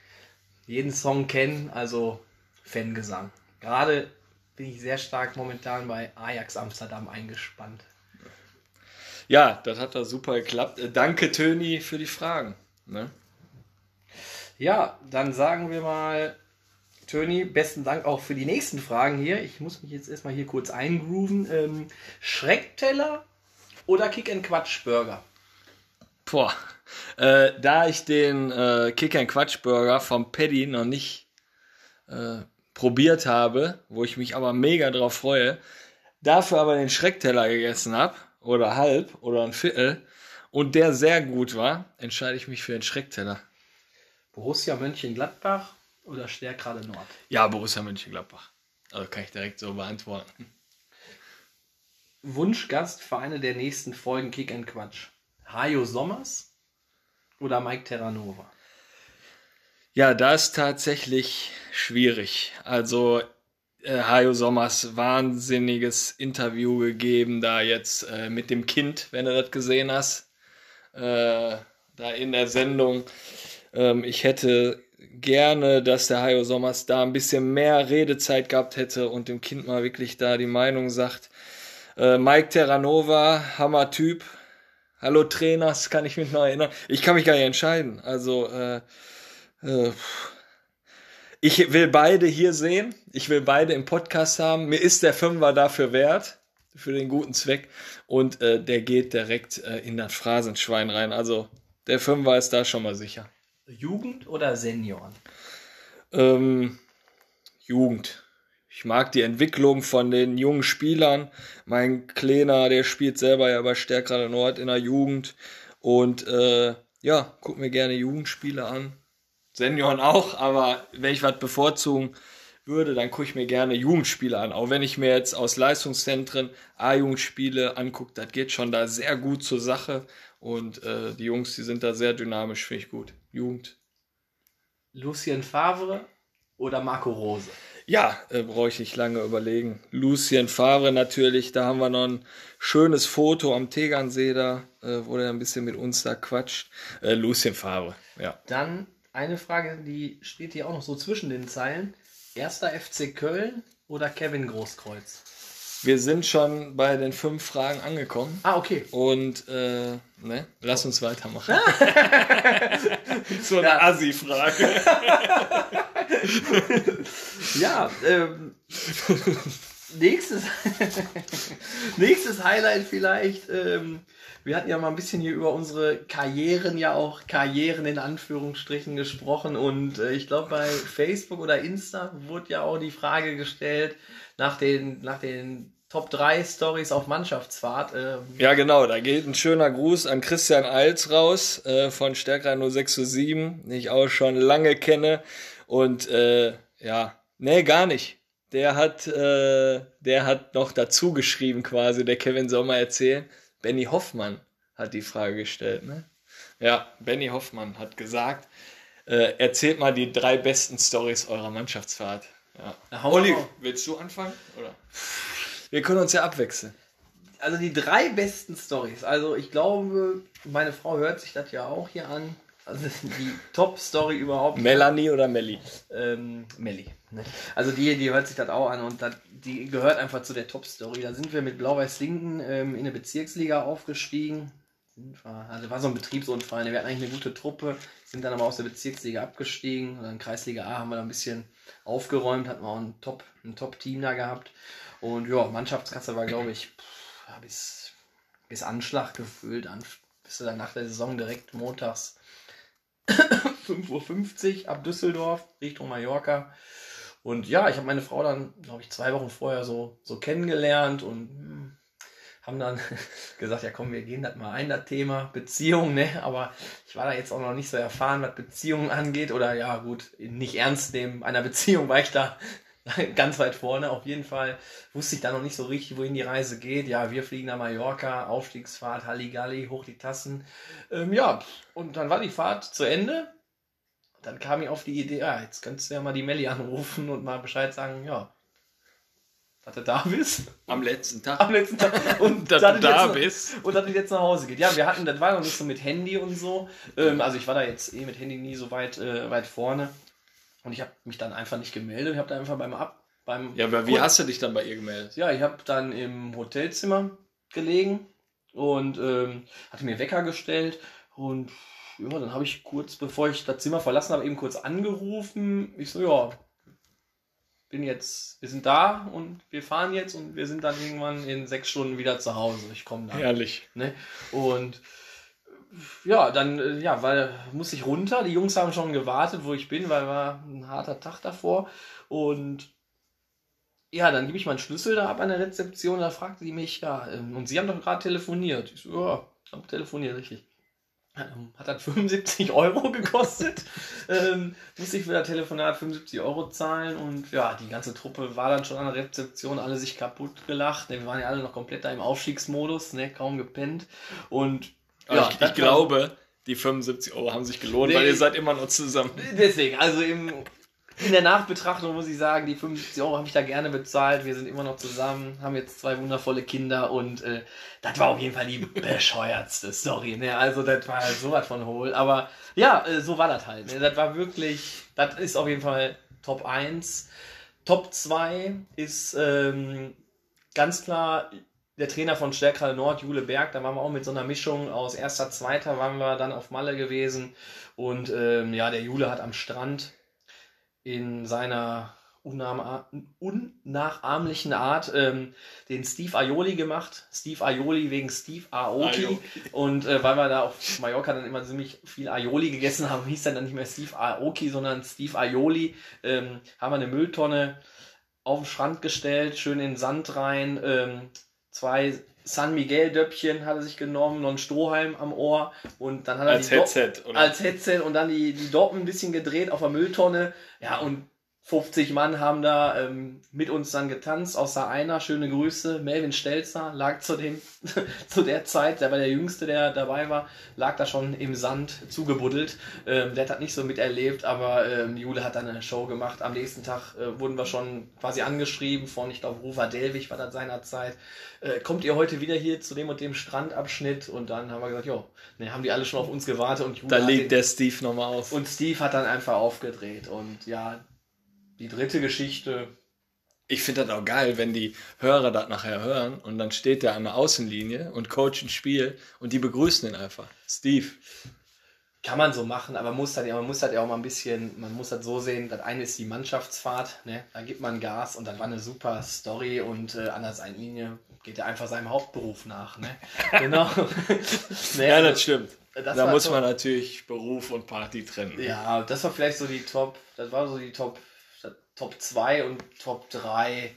jeden Song kenne, also Fangesang. Gerade bin ich sehr stark momentan bei Ajax Amsterdam eingespannt. Ja, das hat da super geklappt. Äh, danke, Töni, für die Fragen. Ne? Ja, dann sagen wir mal, Töni, besten Dank auch für die nächsten Fragen hier. Ich muss mich jetzt erstmal hier kurz eingrooven. Ähm, Schreckteller oder Kick-and-Quatsch-Burger? Boah. Äh, da ich den äh, Kick and Quatsch Burger vom Paddy noch nicht äh, probiert habe, wo ich mich aber mega drauf freue, dafür aber den Schreckteller gegessen habe, oder halb, oder ein Viertel, und der sehr gut war, entscheide ich mich für den Schreckteller. Borussia Mönchengladbach oder Stärkrade Nord? Ja, Borussia Mönchengladbach. Also kann ich direkt so beantworten. Wunschgast für eine der nächsten Folgen Kick and Quatsch. Hajo Sommers oder Mike Terranova? Ja, da ist tatsächlich schwierig. Also äh, Hajo Sommers wahnsinniges Interview gegeben, da jetzt äh, mit dem Kind, wenn du das gesehen hast, äh, da in der Sendung. Ähm, ich hätte gerne, dass der Hajo Sommers da ein bisschen mehr Redezeit gehabt hätte und dem Kind mal wirklich da die Meinung sagt. Äh, Mike Terranova, Hammer-Typ. Hallo Trainers, kann ich mich noch erinnern. Ich kann mich gar nicht entscheiden. Also, äh, äh, ich will beide hier sehen. Ich will beide im Podcast haben. Mir ist der Fünfer dafür wert, für den guten Zweck. Und äh, der geht direkt äh, in das Phrasenschwein rein. Also der Fünfer ist da schon mal sicher. Jugend oder Senioren? Ähm, Jugend. Ich mag die Entwicklung von den jungen Spielern. Mein Kleiner, der spielt selber ja bei Stärkrade Nord in der Jugend. Und äh, ja, guck mir gerne Jugendspiele an. Senioren auch, aber wenn ich was bevorzugen würde, dann gucke ich mir gerne Jugendspiele an. Auch wenn ich mir jetzt aus Leistungszentren A-Jugendspiele angucke, das geht schon da sehr gut zur Sache. Und äh, die Jungs, die sind da sehr dynamisch, finde ich gut. Jugend. Lucien Favre oder Marco Rose? Ja, äh, brauche ich nicht lange überlegen. Lucien Favre natürlich, da haben wir noch ein schönes Foto am Tegernsee da, äh, wo der ein bisschen mit uns da quatscht. Äh, Lucien Favre, ja. Dann eine Frage, die steht hier auch noch so zwischen den Zeilen. Erster FC Köln oder Kevin Großkreuz? Wir sind schon bei den fünf Fragen angekommen. Ah, okay. Und äh, ne, lass uns weitermachen. so eine Assi-Frage. Ja, ähm, nächstes, nächstes Highlight vielleicht. Ähm, wir hatten ja mal ein bisschen hier über unsere Karrieren, ja auch Karrieren in Anführungsstrichen gesprochen. Und äh, ich glaube, bei Facebook oder Insta wurde ja auch die Frage gestellt nach den, nach den Top 3 Stories auf Mannschaftsfahrt. Ähm, Ja, genau, da geht ein schöner Gruß an Christian Eils raus äh, von Stärker 0607, den ich auch schon lange kenne. Und äh, ja, nee, gar nicht. Der hat, äh, der hat noch dazu geschrieben quasi, der Kevin mal erzählen. Benny Hoffmann hat die Frage gestellt, ne? Ja, Benny Hoffmann hat gesagt, äh, erzählt mal die drei besten Stories eurer Mannschaftsfahrt. Ja. Raus. willst du anfangen? Oder? Wir können uns ja abwechseln. also die drei besten Stories. Also ich glaube, meine Frau hört sich das ja auch hier an. Also die Top-Story überhaupt. Melanie oder Melli? ähm, Melli. Ne? Also die, die hört sich das auch an und das, die gehört einfach zu der Top-Story. Da sind wir mit Blau-Weiß-Linken ähm, in eine Bezirksliga aufgestiegen. Wir- Also war so ein Betriebsunfall. Wir hatten eigentlich eine gute Truppe, sind dann aber aus der Bezirksliga abgestiegen. Und dann Kreisliga A haben wir da ein bisschen aufgeräumt, hatten wir auch ein Top, ein Top-Team da gehabt. Und ja, Mannschaftskasse war, glaube ich, pff, bis, bis Anschlag gefüllt. An, bis du dann nach der Saison direkt montags 5.50 Uhr ab Düsseldorf Richtung Mallorca. Und ja, ich habe meine Frau dann, glaube ich, zwei Wochen vorher so, so kennengelernt und hm, haben dann gesagt, ja komm, wir gehen das mal ein, das Thema Beziehung, ne? Aber ich war da jetzt auch noch nicht so erfahren, was Beziehungen angeht. Oder ja, gut, nicht ernst nehmen einer Beziehung war ich da ganz weit vorne. Auf jeden Fall wusste ich da noch nicht so richtig, wohin die Reise geht. Ja, wir fliegen nach Mallorca, Aufstiegsfahrt, Halligalli, hoch die Tassen. Ähm, ja, und dann war die Fahrt zu Ende. dann kam ich auf die Idee, ja, jetzt könntest du ja mal die Melli anrufen und mal Bescheid sagen, ja, dass du da bist Am letzten Tag. am letzten Tag und Dass du da jetzt, bist. und dass es jetzt nach Hause geht. Ja, wir hatten, das war noch nicht so mit Handy und so. Ähm, also ich war da jetzt eh mit Handy nie so weit, äh, weit vorne. Und ich habe mich dann einfach nicht gemeldet. Ich habe da einfach beim Ab, beim Ja, aber wie hast du dich dann bei ihr gemeldet? ja, ich habe dann im Hotelzimmer gelegen und ähm, hatte mir Wecker gestellt und ja, dann habe ich kurz, bevor ich das Zimmer verlassen habe, eben kurz angerufen. Ich so, ja, bin jetzt, wir sind da und wir fahren jetzt und wir sind dann irgendwann in sechs Stunden wieder zu Hause. Ich komme da. Herrlich. Ne? Und ja, dann äh, ja, weil muss ich runter. Die Jungs haben schon gewartet, wo ich bin, weil war ein harter Tag davor. Und ja, dann gebe ich meinen Schlüssel da ab an der Rezeption. Da fragte die mich, ja, ähm, und Sie haben doch gerade telefoniert. Ich so, ja, habe telefoniert, richtig. Ähm, Hat dann 75 Euro gekostet. ähm, musste ich für das Telefonat 75 Euro zahlen und ja, die ganze Truppe war dann schon an der Rezeption, alle sich kaputt gelacht. Ne, Wir waren ja alle noch komplett da im Aufstiegsmodus, ne, kaum gepennt. Und ja, ich, ich glaube, die 75 Euro haben sich gelohnt, Nee. weil ihr seid immer noch zusammen. Deswegen, also im, in der Nachbetrachtung muss ich sagen, die 75 Euro habe ich da gerne bezahlt. Wir sind immer noch zusammen, haben jetzt zwei wundervolle Kinder und äh, das war auf jeden Fall die bescheuertste Story. Ne? Also das war halt sowas von hohl. Aber ja, äh, so war das halt. Ne? Das war wirklich, das ist auf jeden Fall Top 1. Top 2 ist ähm, ganz klar der Trainer von Stärkrade Nord, Jule Berg, da waren wir auch mit so einer Mischung aus erster, zweiter, waren wir dann auf Malle gewesen. Und ähm, ja, der Jule hat am Strand in seiner unnachahmlichen Art ähm, den Steve Aioli gemacht. Steve Aioli wegen Steve Aoki. Aoki. Und äh, weil wir da auf Mallorca dann immer ziemlich viel Aioli gegessen haben, hieß dann, dann nicht mehr Steve Aoki, sondern Steve Aioli. Ähm, haben wir eine Mülltonne auf den Strand gestellt, schön in den Sand rein, ähm, zwei San Miguel Döppchen hat er sich genommen, noch ein Strohhalm am Ohr und dann hat er Als Headset, oder? als Headset und dann die, die Doppen ein bisschen gedreht auf der Mülltonne. Ja, und 50 Mann haben da ähm, mit uns dann getanzt, außer einer, schöne Grüße, Melvin Stelzer, lag zu, dem, zu der Zeit, der war der Jüngste, der dabei war, lag da schon im Sand zugebuddelt. Ähm, der hat das nicht so miterlebt, aber ähm, Jule hat dann eine Show gemacht. Am nächsten Tag äh, wurden wir schon quasi angeschrieben von, ich glaube, Rufer Delwig war das seinerzeit. Äh, kommt ihr heute wieder hier zu dem und dem Strandabschnitt? Und dann haben wir gesagt, jo, ne, haben die alle schon auf uns gewartet und Jule Da hat den- legt der Steve nochmal auf. und Steve hat dann einfach aufgedreht. Und ja, die dritte Geschichte. Ich finde das auch geil, wenn die Hörer das nachher hören und dann steht der an der Außenlinie und coacht ein Spiel und die begrüßen ihn einfach. Steve. Kann man so machen, aber muss halt, ja, man muss halt ja auch mal ein bisschen, man muss halt so sehen, das eine ist die Mannschaftsfahrt, ne? da gibt man Gas und das war eine super Story und äh, an der Seitenlinie geht er einfach seinem Hauptberuf nach. Ne? Genau. ne, Ja, also, das stimmt. das da muss top. man natürlich Beruf und Party trennen. Ja, das war vielleicht so die Top, das war so die Top, Top 2 und Top 3.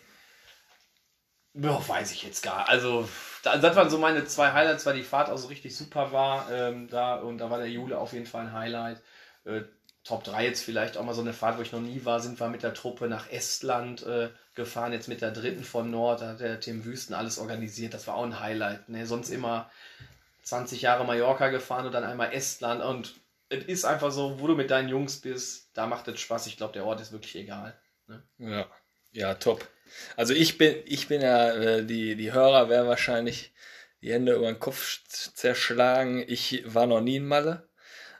Ja, weiß ich jetzt gar. Also, da- das waren so meine zwei Highlights, weil die Fahrt auch so richtig super war. Ähm, da, und da war der Jule auf jeden Fall ein Highlight. Äh, Top 3 jetzt vielleicht auch mal so eine Fahrt, wo ich noch nie war, sind wir mit der Truppe nach Estland äh, gefahren, jetzt mit der dritten von Nord, da hat der Tim Wüsten alles organisiert, das war auch ein Highlight. Ne? Sonst immer 20 Jahre Mallorca gefahren und dann einmal Estland und es ist einfach so, wo du mit deinen Jungs bist, da macht es Spaß. Ich glaube, der Ort ist wirklich egal. Ja, ja, top. Also ich bin, ich bin ja, äh, die, die Hörer werden wahrscheinlich die Hände über den Kopf zerschlagen. Ich war noch nie in Malle.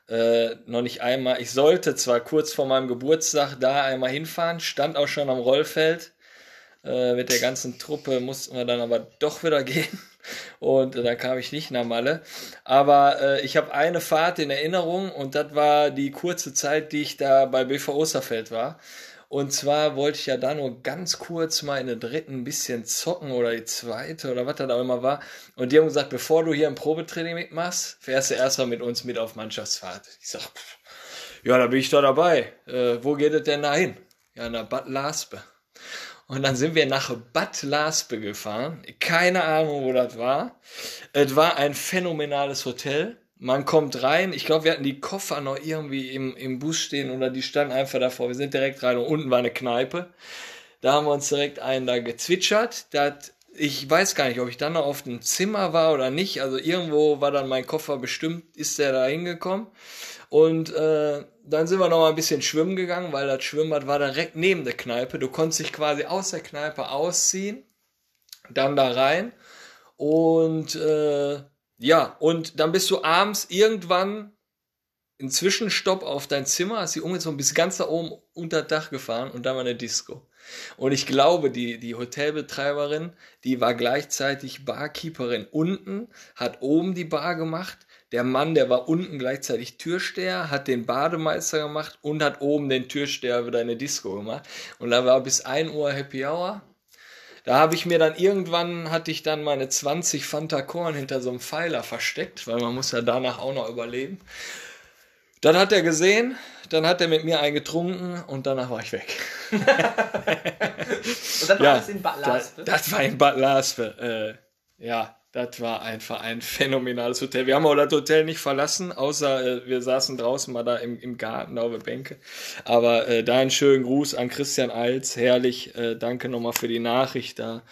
Äh, noch nicht einmal. Ich sollte zwar kurz vor meinem Geburtstag da einmal hinfahren, stand auch schon am Rollfeld. Äh, mit der ganzen Truppe mussten wir dann aber doch wieder gehen. Und äh, dann kam ich nicht nach Malle. Aber äh, ich habe eine Fahrt in Erinnerung und das war die kurze Zeit, die ich da bei BV Osterfeld war. Und zwar wollte ich ja da nur ganz kurz mal in der dritten ein bisschen zocken oder die zweite oder was da auch immer war. Und die haben gesagt, bevor du hier im Probetraining mitmachst, fährst du erstmal mit uns mit auf Mannschaftsfahrt. Ich sag, pff, ja, da bin ich doch dabei. Äh, wo geht es denn da hin? Ja, nach Bad Laspe. Und dann sind wir nach Bad Laspe gefahren. Keine Ahnung, wo das war. Es war ein phänomenales Hotel. Man kommt rein. Ich glaube, wir hatten die Koffer noch irgendwie im, im Bus stehen oder die standen einfach davor. Wir sind direkt rein und unten war eine Kneipe. Da haben wir uns direkt einen da gezwitschert. Das ich weiß gar nicht, ob ich dann noch auf dem Zimmer war oder nicht. Also irgendwo war dann mein Koffer bestimmt, ist der da hingekommen. Und äh, dann sind wir noch mal ein bisschen schwimmen gegangen, weil das Schwimmbad war direkt neben der Kneipe. Du konntest dich quasi aus der Kneipe ausziehen, dann da rein und äh, ja, und dann bist du abends irgendwann einen Zwischenstopp auf dein Zimmer, hast dich umgezogen, bist ganz da oben unter Dach gefahren und dann war eine Disco. Und ich glaube, die, die Hotelbetreiberin, die war gleichzeitig Barkeeperin unten, hat oben die Bar gemacht. Der Mann, der war unten gleichzeitig Türsteher, hat den Bademeister gemacht und hat oben den Türsteher wieder eine Disco gemacht. Und da war bis 1 Uhr Happy Hour. Da habe ich mir dann irgendwann, hatte ich dann meine 20 Fanta Korn hinter so einem Pfeiler versteckt, weil man muss ja danach auch noch überleben. Dann hat er gesehen, dann hat er mit mir eingetrunken und danach war ich weg. Und das war Ja, alles in Bad Das, Laspe. das war in Bad Laspe. Äh, ja, das war einfach ein phänomenales Hotel. Wir haben auch das Hotel nicht verlassen, außer äh, wir saßen draußen mal da im, im Garten auf der Bänke. Aber äh, da einen schönen Gruß an Christian Alz. Herrlich. Äh, danke nochmal für die Nachricht da.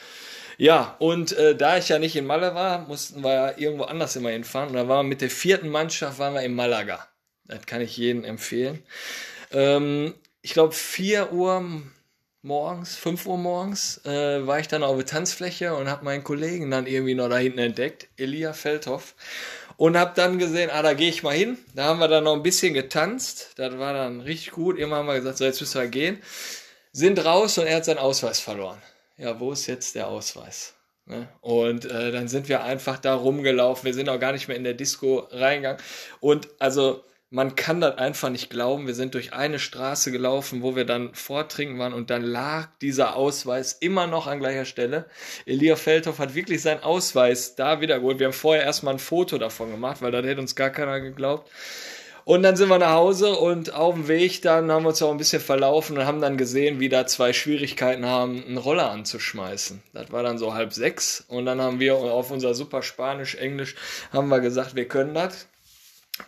Ja, und äh, da ich ja nicht in Malle war, mussten wir ja irgendwo anders immer hinfahren. Und da waren wir mit der vierten Mannschaft waren wir in Malaga. Das kann ich jedem empfehlen. Ähm, ich glaube, 4 Uhr morgens, 5 Uhr morgens, äh, war ich dann auf der Tanzfläche und habe meinen Kollegen dann irgendwie noch da hinten entdeckt, Elia Feldhoff. Und habe dann gesehen, ah, da gehe ich mal hin. Da haben wir dann noch ein bisschen getanzt. Das war dann richtig gut. Immer haben wir gesagt, so, jetzt müssen wir gehen. Sind raus und er hat seinen Ausweis verloren. Ja, wo ist jetzt der Ausweis? Ne? Und äh, dann sind wir einfach da rumgelaufen. Wir sind auch gar nicht mehr in der Disco reingegangen. Und also man kann das einfach nicht glauben. Wir sind durch eine Straße gelaufen, wo wir dann vortrinken waren und dann lag dieser Ausweis immer noch an gleicher Stelle. Elia Feldhoff hat wirklich seinen Ausweis da wieder geholt. Wir haben vorher erstmal ein Foto davon gemacht, weil das hätte uns gar keiner geglaubt. Und dann sind wir nach Hause und auf dem Weg dann haben wir uns auch ein bisschen verlaufen und haben dann gesehen, wie da zwei Schwierigkeiten haben, einen Roller anzuschmeißen. Das war dann so halb sechs und dann haben wir auf unser super Spanisch, Englisch, haben wir gesagt, wir können das.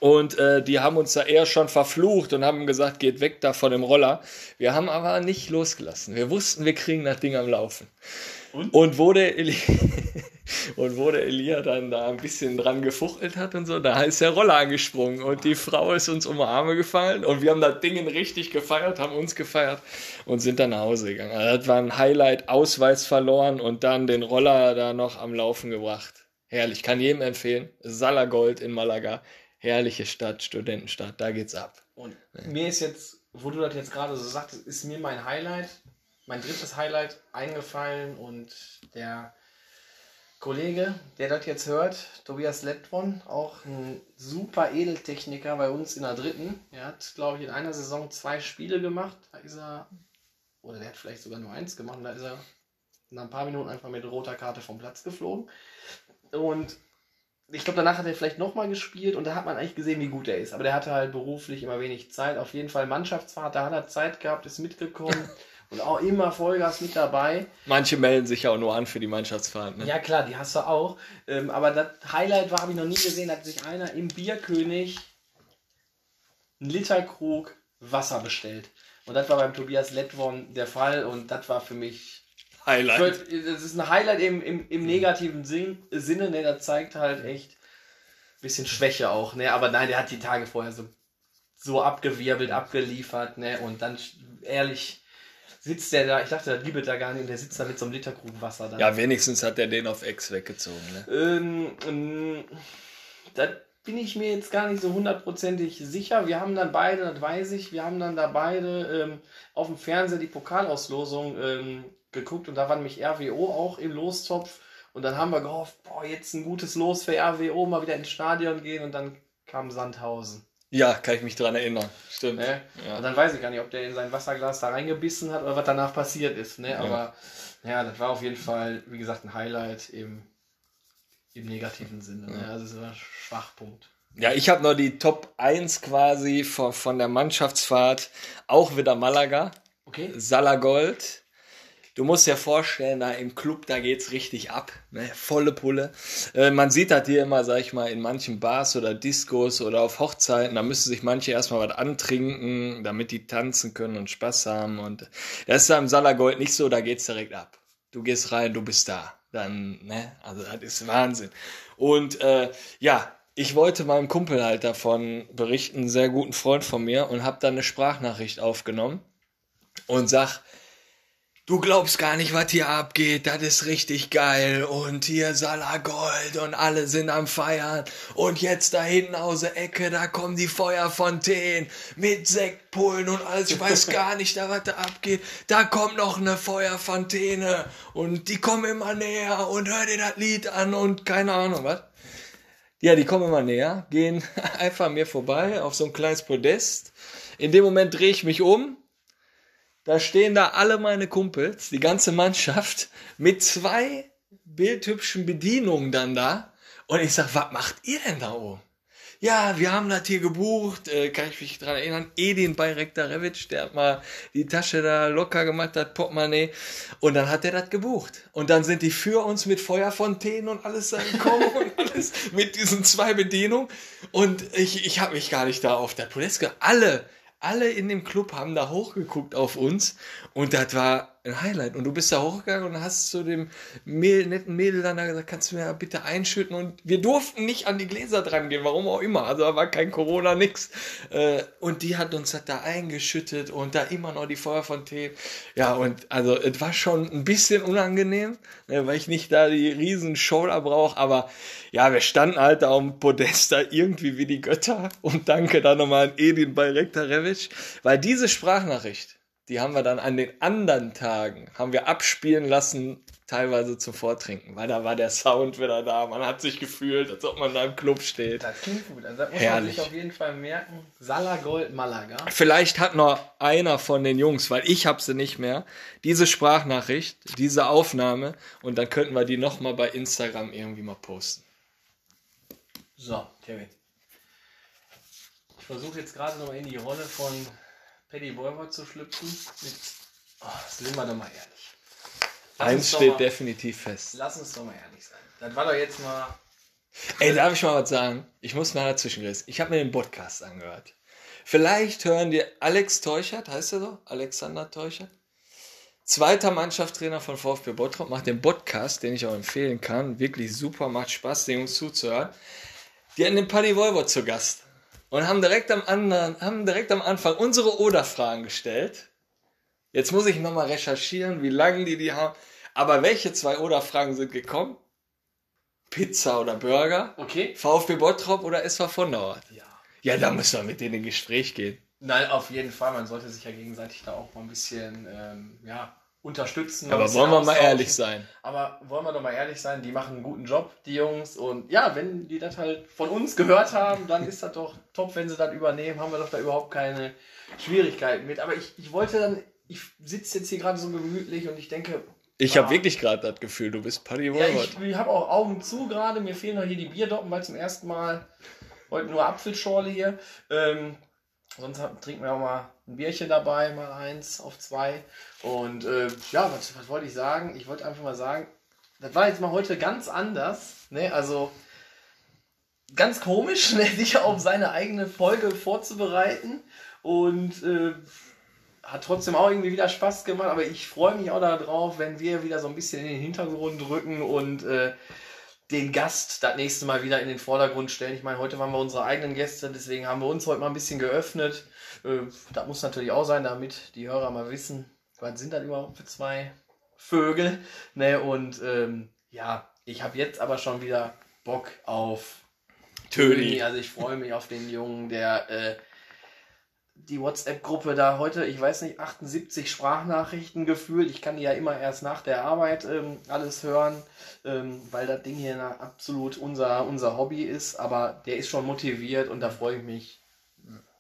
Und äh, die haben uns da eher schon verflucht und haben gesagt, geht weg da von dem Roller. Wir haben aber nicht losgelassen. Wir wussten, wir kriegen das Ding am Laufen. Und, wo der Eli und wo der Elia dann da ein bisschen dran gefuchtelt hat und so, da ist der Roller angesprungen und die Frau ist uns um die Arme gefallen und wir haben das Ding richtig gefeiert, haben uns gefeiert und sind dann nach Hause gegangen. Also das war ein Highlight, Ausweis verloren und dann den Roller da noch am Laufen gebracht. Herrlich, kann jedem empfehlen. Salagold in Malaga. Herrliche Stadt, Studentenstadt, da geht's ab. Und mir ist jetzt, wo du das jetzt gerade so sagtest, ist mir mein Highlight, mein drittes Highlight eingefallen und der Kollege, der das jetzt hört, Tobias Lettwon, auch ein super Edeltechniker bei uns in der dritten. Er hat, glaube ich, in einer Saison zwei Spiele gemacht. Da ist er, oder der hat vielleicht sogar nur eins gemacht. Da ist er nach ein paar Minuten einfach mit roter Karte vom Platz geflogen. Und ich glaube, danach hat er vielleicht nochmal gespielt und da hat man eigentlich gesehen, wie gut er ist. Aber der hatte halt beruflich immer wenig Zeit. Auf jeden Fall Mannschaftsfahrt, da hat er Zeit gehabt, ist mitgekommen und auch immer Vollgas mit dabei. Manche melden sich ja auch nur an für die Mannschaftsfahrt. Ne? Ja klar, die hast du auch. Ähm, aber das Highlight war, habe ich noch nie gesehen, hat sich einer im Bierkönig einen Literkrug Wasser bestellt. Und das war beim Tobias Lettwon der Fall und das war für mich Highlight. das ist ein Highlight im, im, im negativen Sinn, Sinne, ne, das zeigt halt echt ein bisschen Schwäche auch, ne, aber nein, der hat die Tage vorher so, so abgewirbelt, abgeliefert, ne, und dann ehrlich sitzt der da, ich dachte, der liebet da gar nicht, der sitzt da mit so einem Literkrug Wasser da. Ja, wenigstens hat er den auf Ex weggezogen. Ne? Ähm, ähm, da bin ich mir jetzt gar nicht so hundertprozentig sicher. Wir haben dann beide, das weiß ich, wir haben dann da beide ähm, auf dem Fernseher die Pokalauslosung ähm, geguckt und da war nämlich RWO auch im Lostopf und dann haben wir gehofft, boah, jetzt ein gutes Los für RWO, mal wieder ins Stadion gehen und dann kam Sandhausen. Ja, kann ich mich dran erinnern. Stimmt. Ne? Ja. Und dann weiß ich gar nicht, ob der in sein Wasserglas da reingebissen hat oder was danach passiert ist. Ne? Aber ja, das war auf jeden Fall, wie gesagt, ein Highlight im, im negativen Sinne. Ne? Also es war ein Schwachpunkt. Ja, ich habe noch die Top 1 quasi von, von der Mannschaftsfahrt. Auch wieder Malaga. Okay. Salagold. Du musst dir vorstellen, da im Club, da geht's richtig ab. Ne? Volle Pulle. Äh, man sieht das hier immer, sag ich mal, in manchen Bars oder Discos oder auf Hochzeiten. Da müssen sich manche erstmal was antrinken, damit die tanzen können und Spaß haben. Und das ist da im Salagold nicht so, da geht's direkt ab. Du gehst rein, du bist da. dann, ne, also das ist Wahnsinn. Und äh, ja, ich wollte meinem Kumpel halt davon berichten, einen sehr guten Freund von mir, und habe dann eine Sprachnachricht aufgenommen und sag, du glaubst gar nicht, was hier abgeht, das ist richtig geil. Und hier Salagold und alle sind am Feiern. Und jetzt da hinten aus der Ecke, da kommen die Feuerfontänen mit Sektpullen und alles, ich weiß gar nicht, da was da abgeht, da kommt noch eine Feuerfontäne. Und die kommen immer näher. Und hör dir das Lied an und keine Ahnung was. Ja, die kommen immer näher, gehen einfach mir vorbei auf so ein kleines Podest. In dem Moment drehe ich mich um. Da stehen da alle meine Kumpels, die ganze Mannschaft, mit zwei bildhübschen Bedienungen dann da. Und ich sag, was macht ihr denn da oben? Ja, wir haben das hier gebucht, äh, kann ich mich dran erinnern, Edin Bayrektarevic, der hat mal die Tasche da locker gemacht, das Portemonnaie, und dann hat er das gebucht. Und dann sind die für uns mit Feuerfontänen und alles da gekommen und alles mit diesen zwei Bedienungen. Und ich, ich habe mich gar nicht da auf der Podest Alle, alle in dem Club haben da hochgeguckt auf uns. Und das war ein Highlight. Und du bist da hochgegangen und hast zu dem Mädel, netten Mädel dann da gesagt, kannst du mir bitte einschütten? Und wir durften nicht an die Gläser dran gehen, warum auch immer. Also da war kein Corona, nix. Äh, Und die hat uns das da eingeschüttet und da immer noch die Feuerfontäne. Ja, und also es war schon ein bisschen unangenehm, ne, weil ich nicht da die riesen Show da brauche. Aber ja, wir standen halt da am Podest da irgendwie wie die Götter. Und danke dann nochmal an Edin Bayrektarevic, weil diese Sprachnachricht, die haben wir dann an den anderen Tagen, haben wir abspielen lassen, teilweise zum Vortrinken, weil da war der Sound wieder da, man hat sich gefühlt, als ob man da im Club steht. Das klingt gut. Also das muss Herrlich. man sich auf jeden Fall merken. Salagold Malaga. Vielleicht hat noch einer von den Jungs, weil ich habe sie nicht mehr, diese Sprachnachricht, diese Aufnahme und dann könnten wir die nochmal bei Instagram irgendwie mal posten. So, Kevin. Ich versuche jetzt gerade noch mal in die Rolle von Paddy Wolver zu schlüpfen. Mit, oh, sind wir doch mal ehrlich. Lass Eins steht mal- definitiv fest. Lass uns doch mal ehrlich sein. Das war doch jetzt mal. Ey, darf ich mal was sagen? Ich muss mal dazwischen gerissen. Ich habe mir den Podcast angehört. Vielleicht hören dir Alex Teuchert, heißt er so? Alexander Teuchert? Zweiter Mannschaftstrainer von VfB Bottrop, macht den Podcast, den ich auch empfehlen kann. Wirklich super, macht Spaß, den Jungs zuzuhören. Die hatten den Paddy Wolver zu Gast und haben direkt am anderen, haben direkt am Anfang unsere Oder-Fragen gestellt. Jetzt muss ich nochmal recherchieren, wie lange die die haben. Aber welche zwei Oder-Fragen sind gekommen? Pizza oder Burger? Okay. VfB Bottrop oder SV von Dauert? Ja. Ja, da müssen wir mit denen in Gespräch gehen. Nein, auf jeden Fall. Man sollte sich ja gegenseitig da auch mal ein bisschen ähm, ja, unterstützen. Aber wollen wir mal ehrlich sein. Aber wollen wir doch mal ehrlich sein, die machen einen guten Job, die Jungs. Und ja, wenn die das halt von uns gehört haben, dann ist das doch top, wenn sie das übernehmen, haben wir doch da überhaupt keine Schwierigkeiten mit. Aber ich, ich wollte dann, ich sitze jetzt hier gerade so gemütlich und ich denke, Ich Ah. habe wirklich gerade das Gefühl, du bist Paddy ja, ich, ich habe auch Augen zu gerade, mir fehlen noch hier die Bierdoppen, weil zum ersten Mal heute nur Apfelschorle hier. Ähm, sonst trinken wir auch mal ein Bierchen dabei, mal eins auf zwei. Und äh, ja, was, was wollte ich sagen? Ich wollte einfach mal sagen, das war jetzt mal heute ganz anders. Ne? Also ganz komisch, ne? sich auf seine eigene Folge vorzubereiten. Und äh, hat trotzdem auch irgendwie wieder Spaß gemacht, aber ich freue mich auch darauf, wenn wir wieder so ein bisschen in den Hintergrund rücken und äh, den Gast das nächste Mal wieder in den Vordergrund stellen. Ich meine, heute waren wir unsere eigenen Gäste, deswegen haben wir uns heute mal ein bisschen geöffnet. Äh, das muss natürlich auch sein, damit die Hörer mal wissen, was sind das überhaupt für zwei Vögel. Ne? Und ähm, ja, ich habe jetzt aber schon wieder Bock auf Töni. Also ich freue mich auf den Jungen, der äh, die WhatsApp-Gruppe da heute, ich weiß nicht, 78 Sprachnachrichten gefühlt. Ich kann die ja immer erst nach der Arbeit ähm, alles hören, ähm, weil das Ding hier absolut unser, unser Hobby ist. Aber der ist schon motiviert und da freue ich mich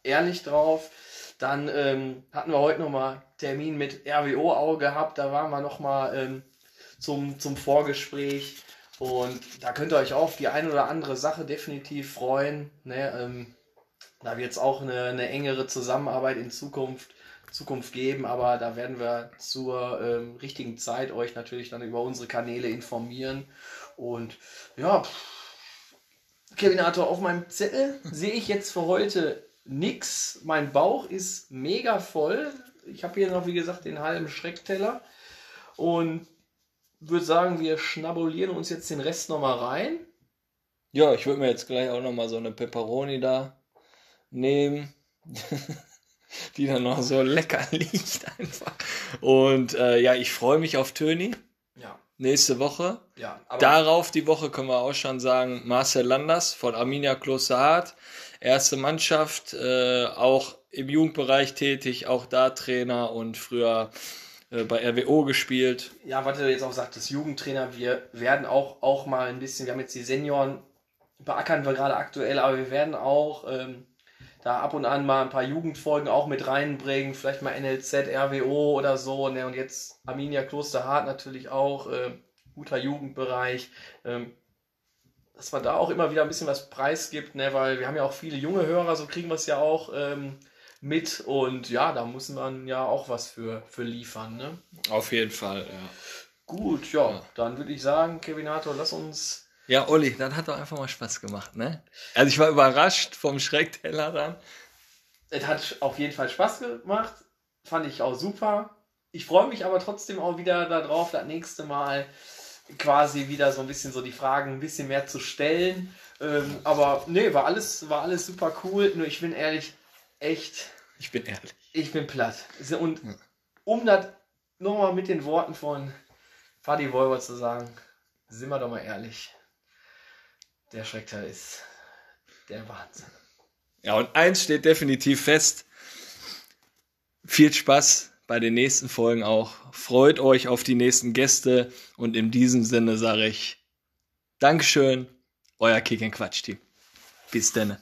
ehrlich drauf. Dann ähm, hatten wir heute nochmal Termin mit RWO auch gehabt. Da waren wir nochmal ähm, zum, zum Vorgespräch. Und da könnt ihr euch auf die eine oder andere Sache definitiv freuen. Ne? Ähm, da wird es auch eine, eine engere Zusammenarbeit in Zukunft, Zukunft geben, aber da werden wir zur ähm, richtigen Zeit euch natürlich dann über unsere Kanäle informieren. Und ja, pff, Kevin Arthur, auf meinem Zettel sehe ich jetzt für heute nix. Mein Bauch ist mega voll. Ich habe hier noch, wie gesagt, den halben Schreckteller. Und würde sagen, wir schnabulieren uns jetzt den Rest nochmal rein. Ja, ich würde mir jetzt gleich auch nochmal so eine Pepperoni da nehmen. die dann noch so lecker liegt einfach. Und äh, ja, ich freue mich auf Töni Ja, nächste Woche. ja. Darauf die Woche können wir auch schon sagen, Marcel Landers von Arminia Klosterhardt, erste Mannschaft, äh, auch im Jugendbereich tätig, auch da Trainer und früher äh, bei RWO gespielt. ja, was du jetzt auch sagtest, Jugendtrainer, wir werden auch, auch mal ein bisschen, wir haben jetzt die Senioren, beackern wir gerade aktuell, aber wir werden auch ähm, da ab und an mal ein paar Jugendfolgen auch mit reinbringen, vielleicht mal NLZ, RWO oder so, ne? und jetzt Arminia Klosterhardt natürlich auch, äh, guter Jugendbereich, ähm, dass man da auch immer wieder ein bisschen was preisgibt, ne? weil wir haben ja auch viele junge Hörer, so kriegen wir es ja auch ähm, mit und ja, da muss man ja auch was für, für liefern, ne? Auf jeden Fall, ja. Gut, ja, dann würde ich sagen, Kevinator, lass uns. Ja, Olli, dann hat doch einfach mal Spaß gemacht, ne? Also ich war überrascht vom Schreckteller dann. Es hat auf jeden Fall Spaß gemacht, fand ich auch super. Ich freue mich aber trotzdem auch wieder darauf, das nächste Mal quasi wieder so ein bisschen so die Fragen ein bisschen mehr zu stellen. Ähm, aber nee, war alles, war alles super cool. Nur ich bin ehrlich, echt, Ich bin ehrlich. ich bin platt. Und um das nochmal mit den Worten von Fadi Wolver zu sagen, sind wir doch mal ehrlich. Der Schreckteil ist der Wahnsinn. Ja, und eins steht definitiv fest. Viel Spaß bei den nächsten Folgen auch. Freut euch auf die nächsten Gäste und in diesem Sinne sage ich Dankeschön, euer Kick Quatsch Team. Bis denne.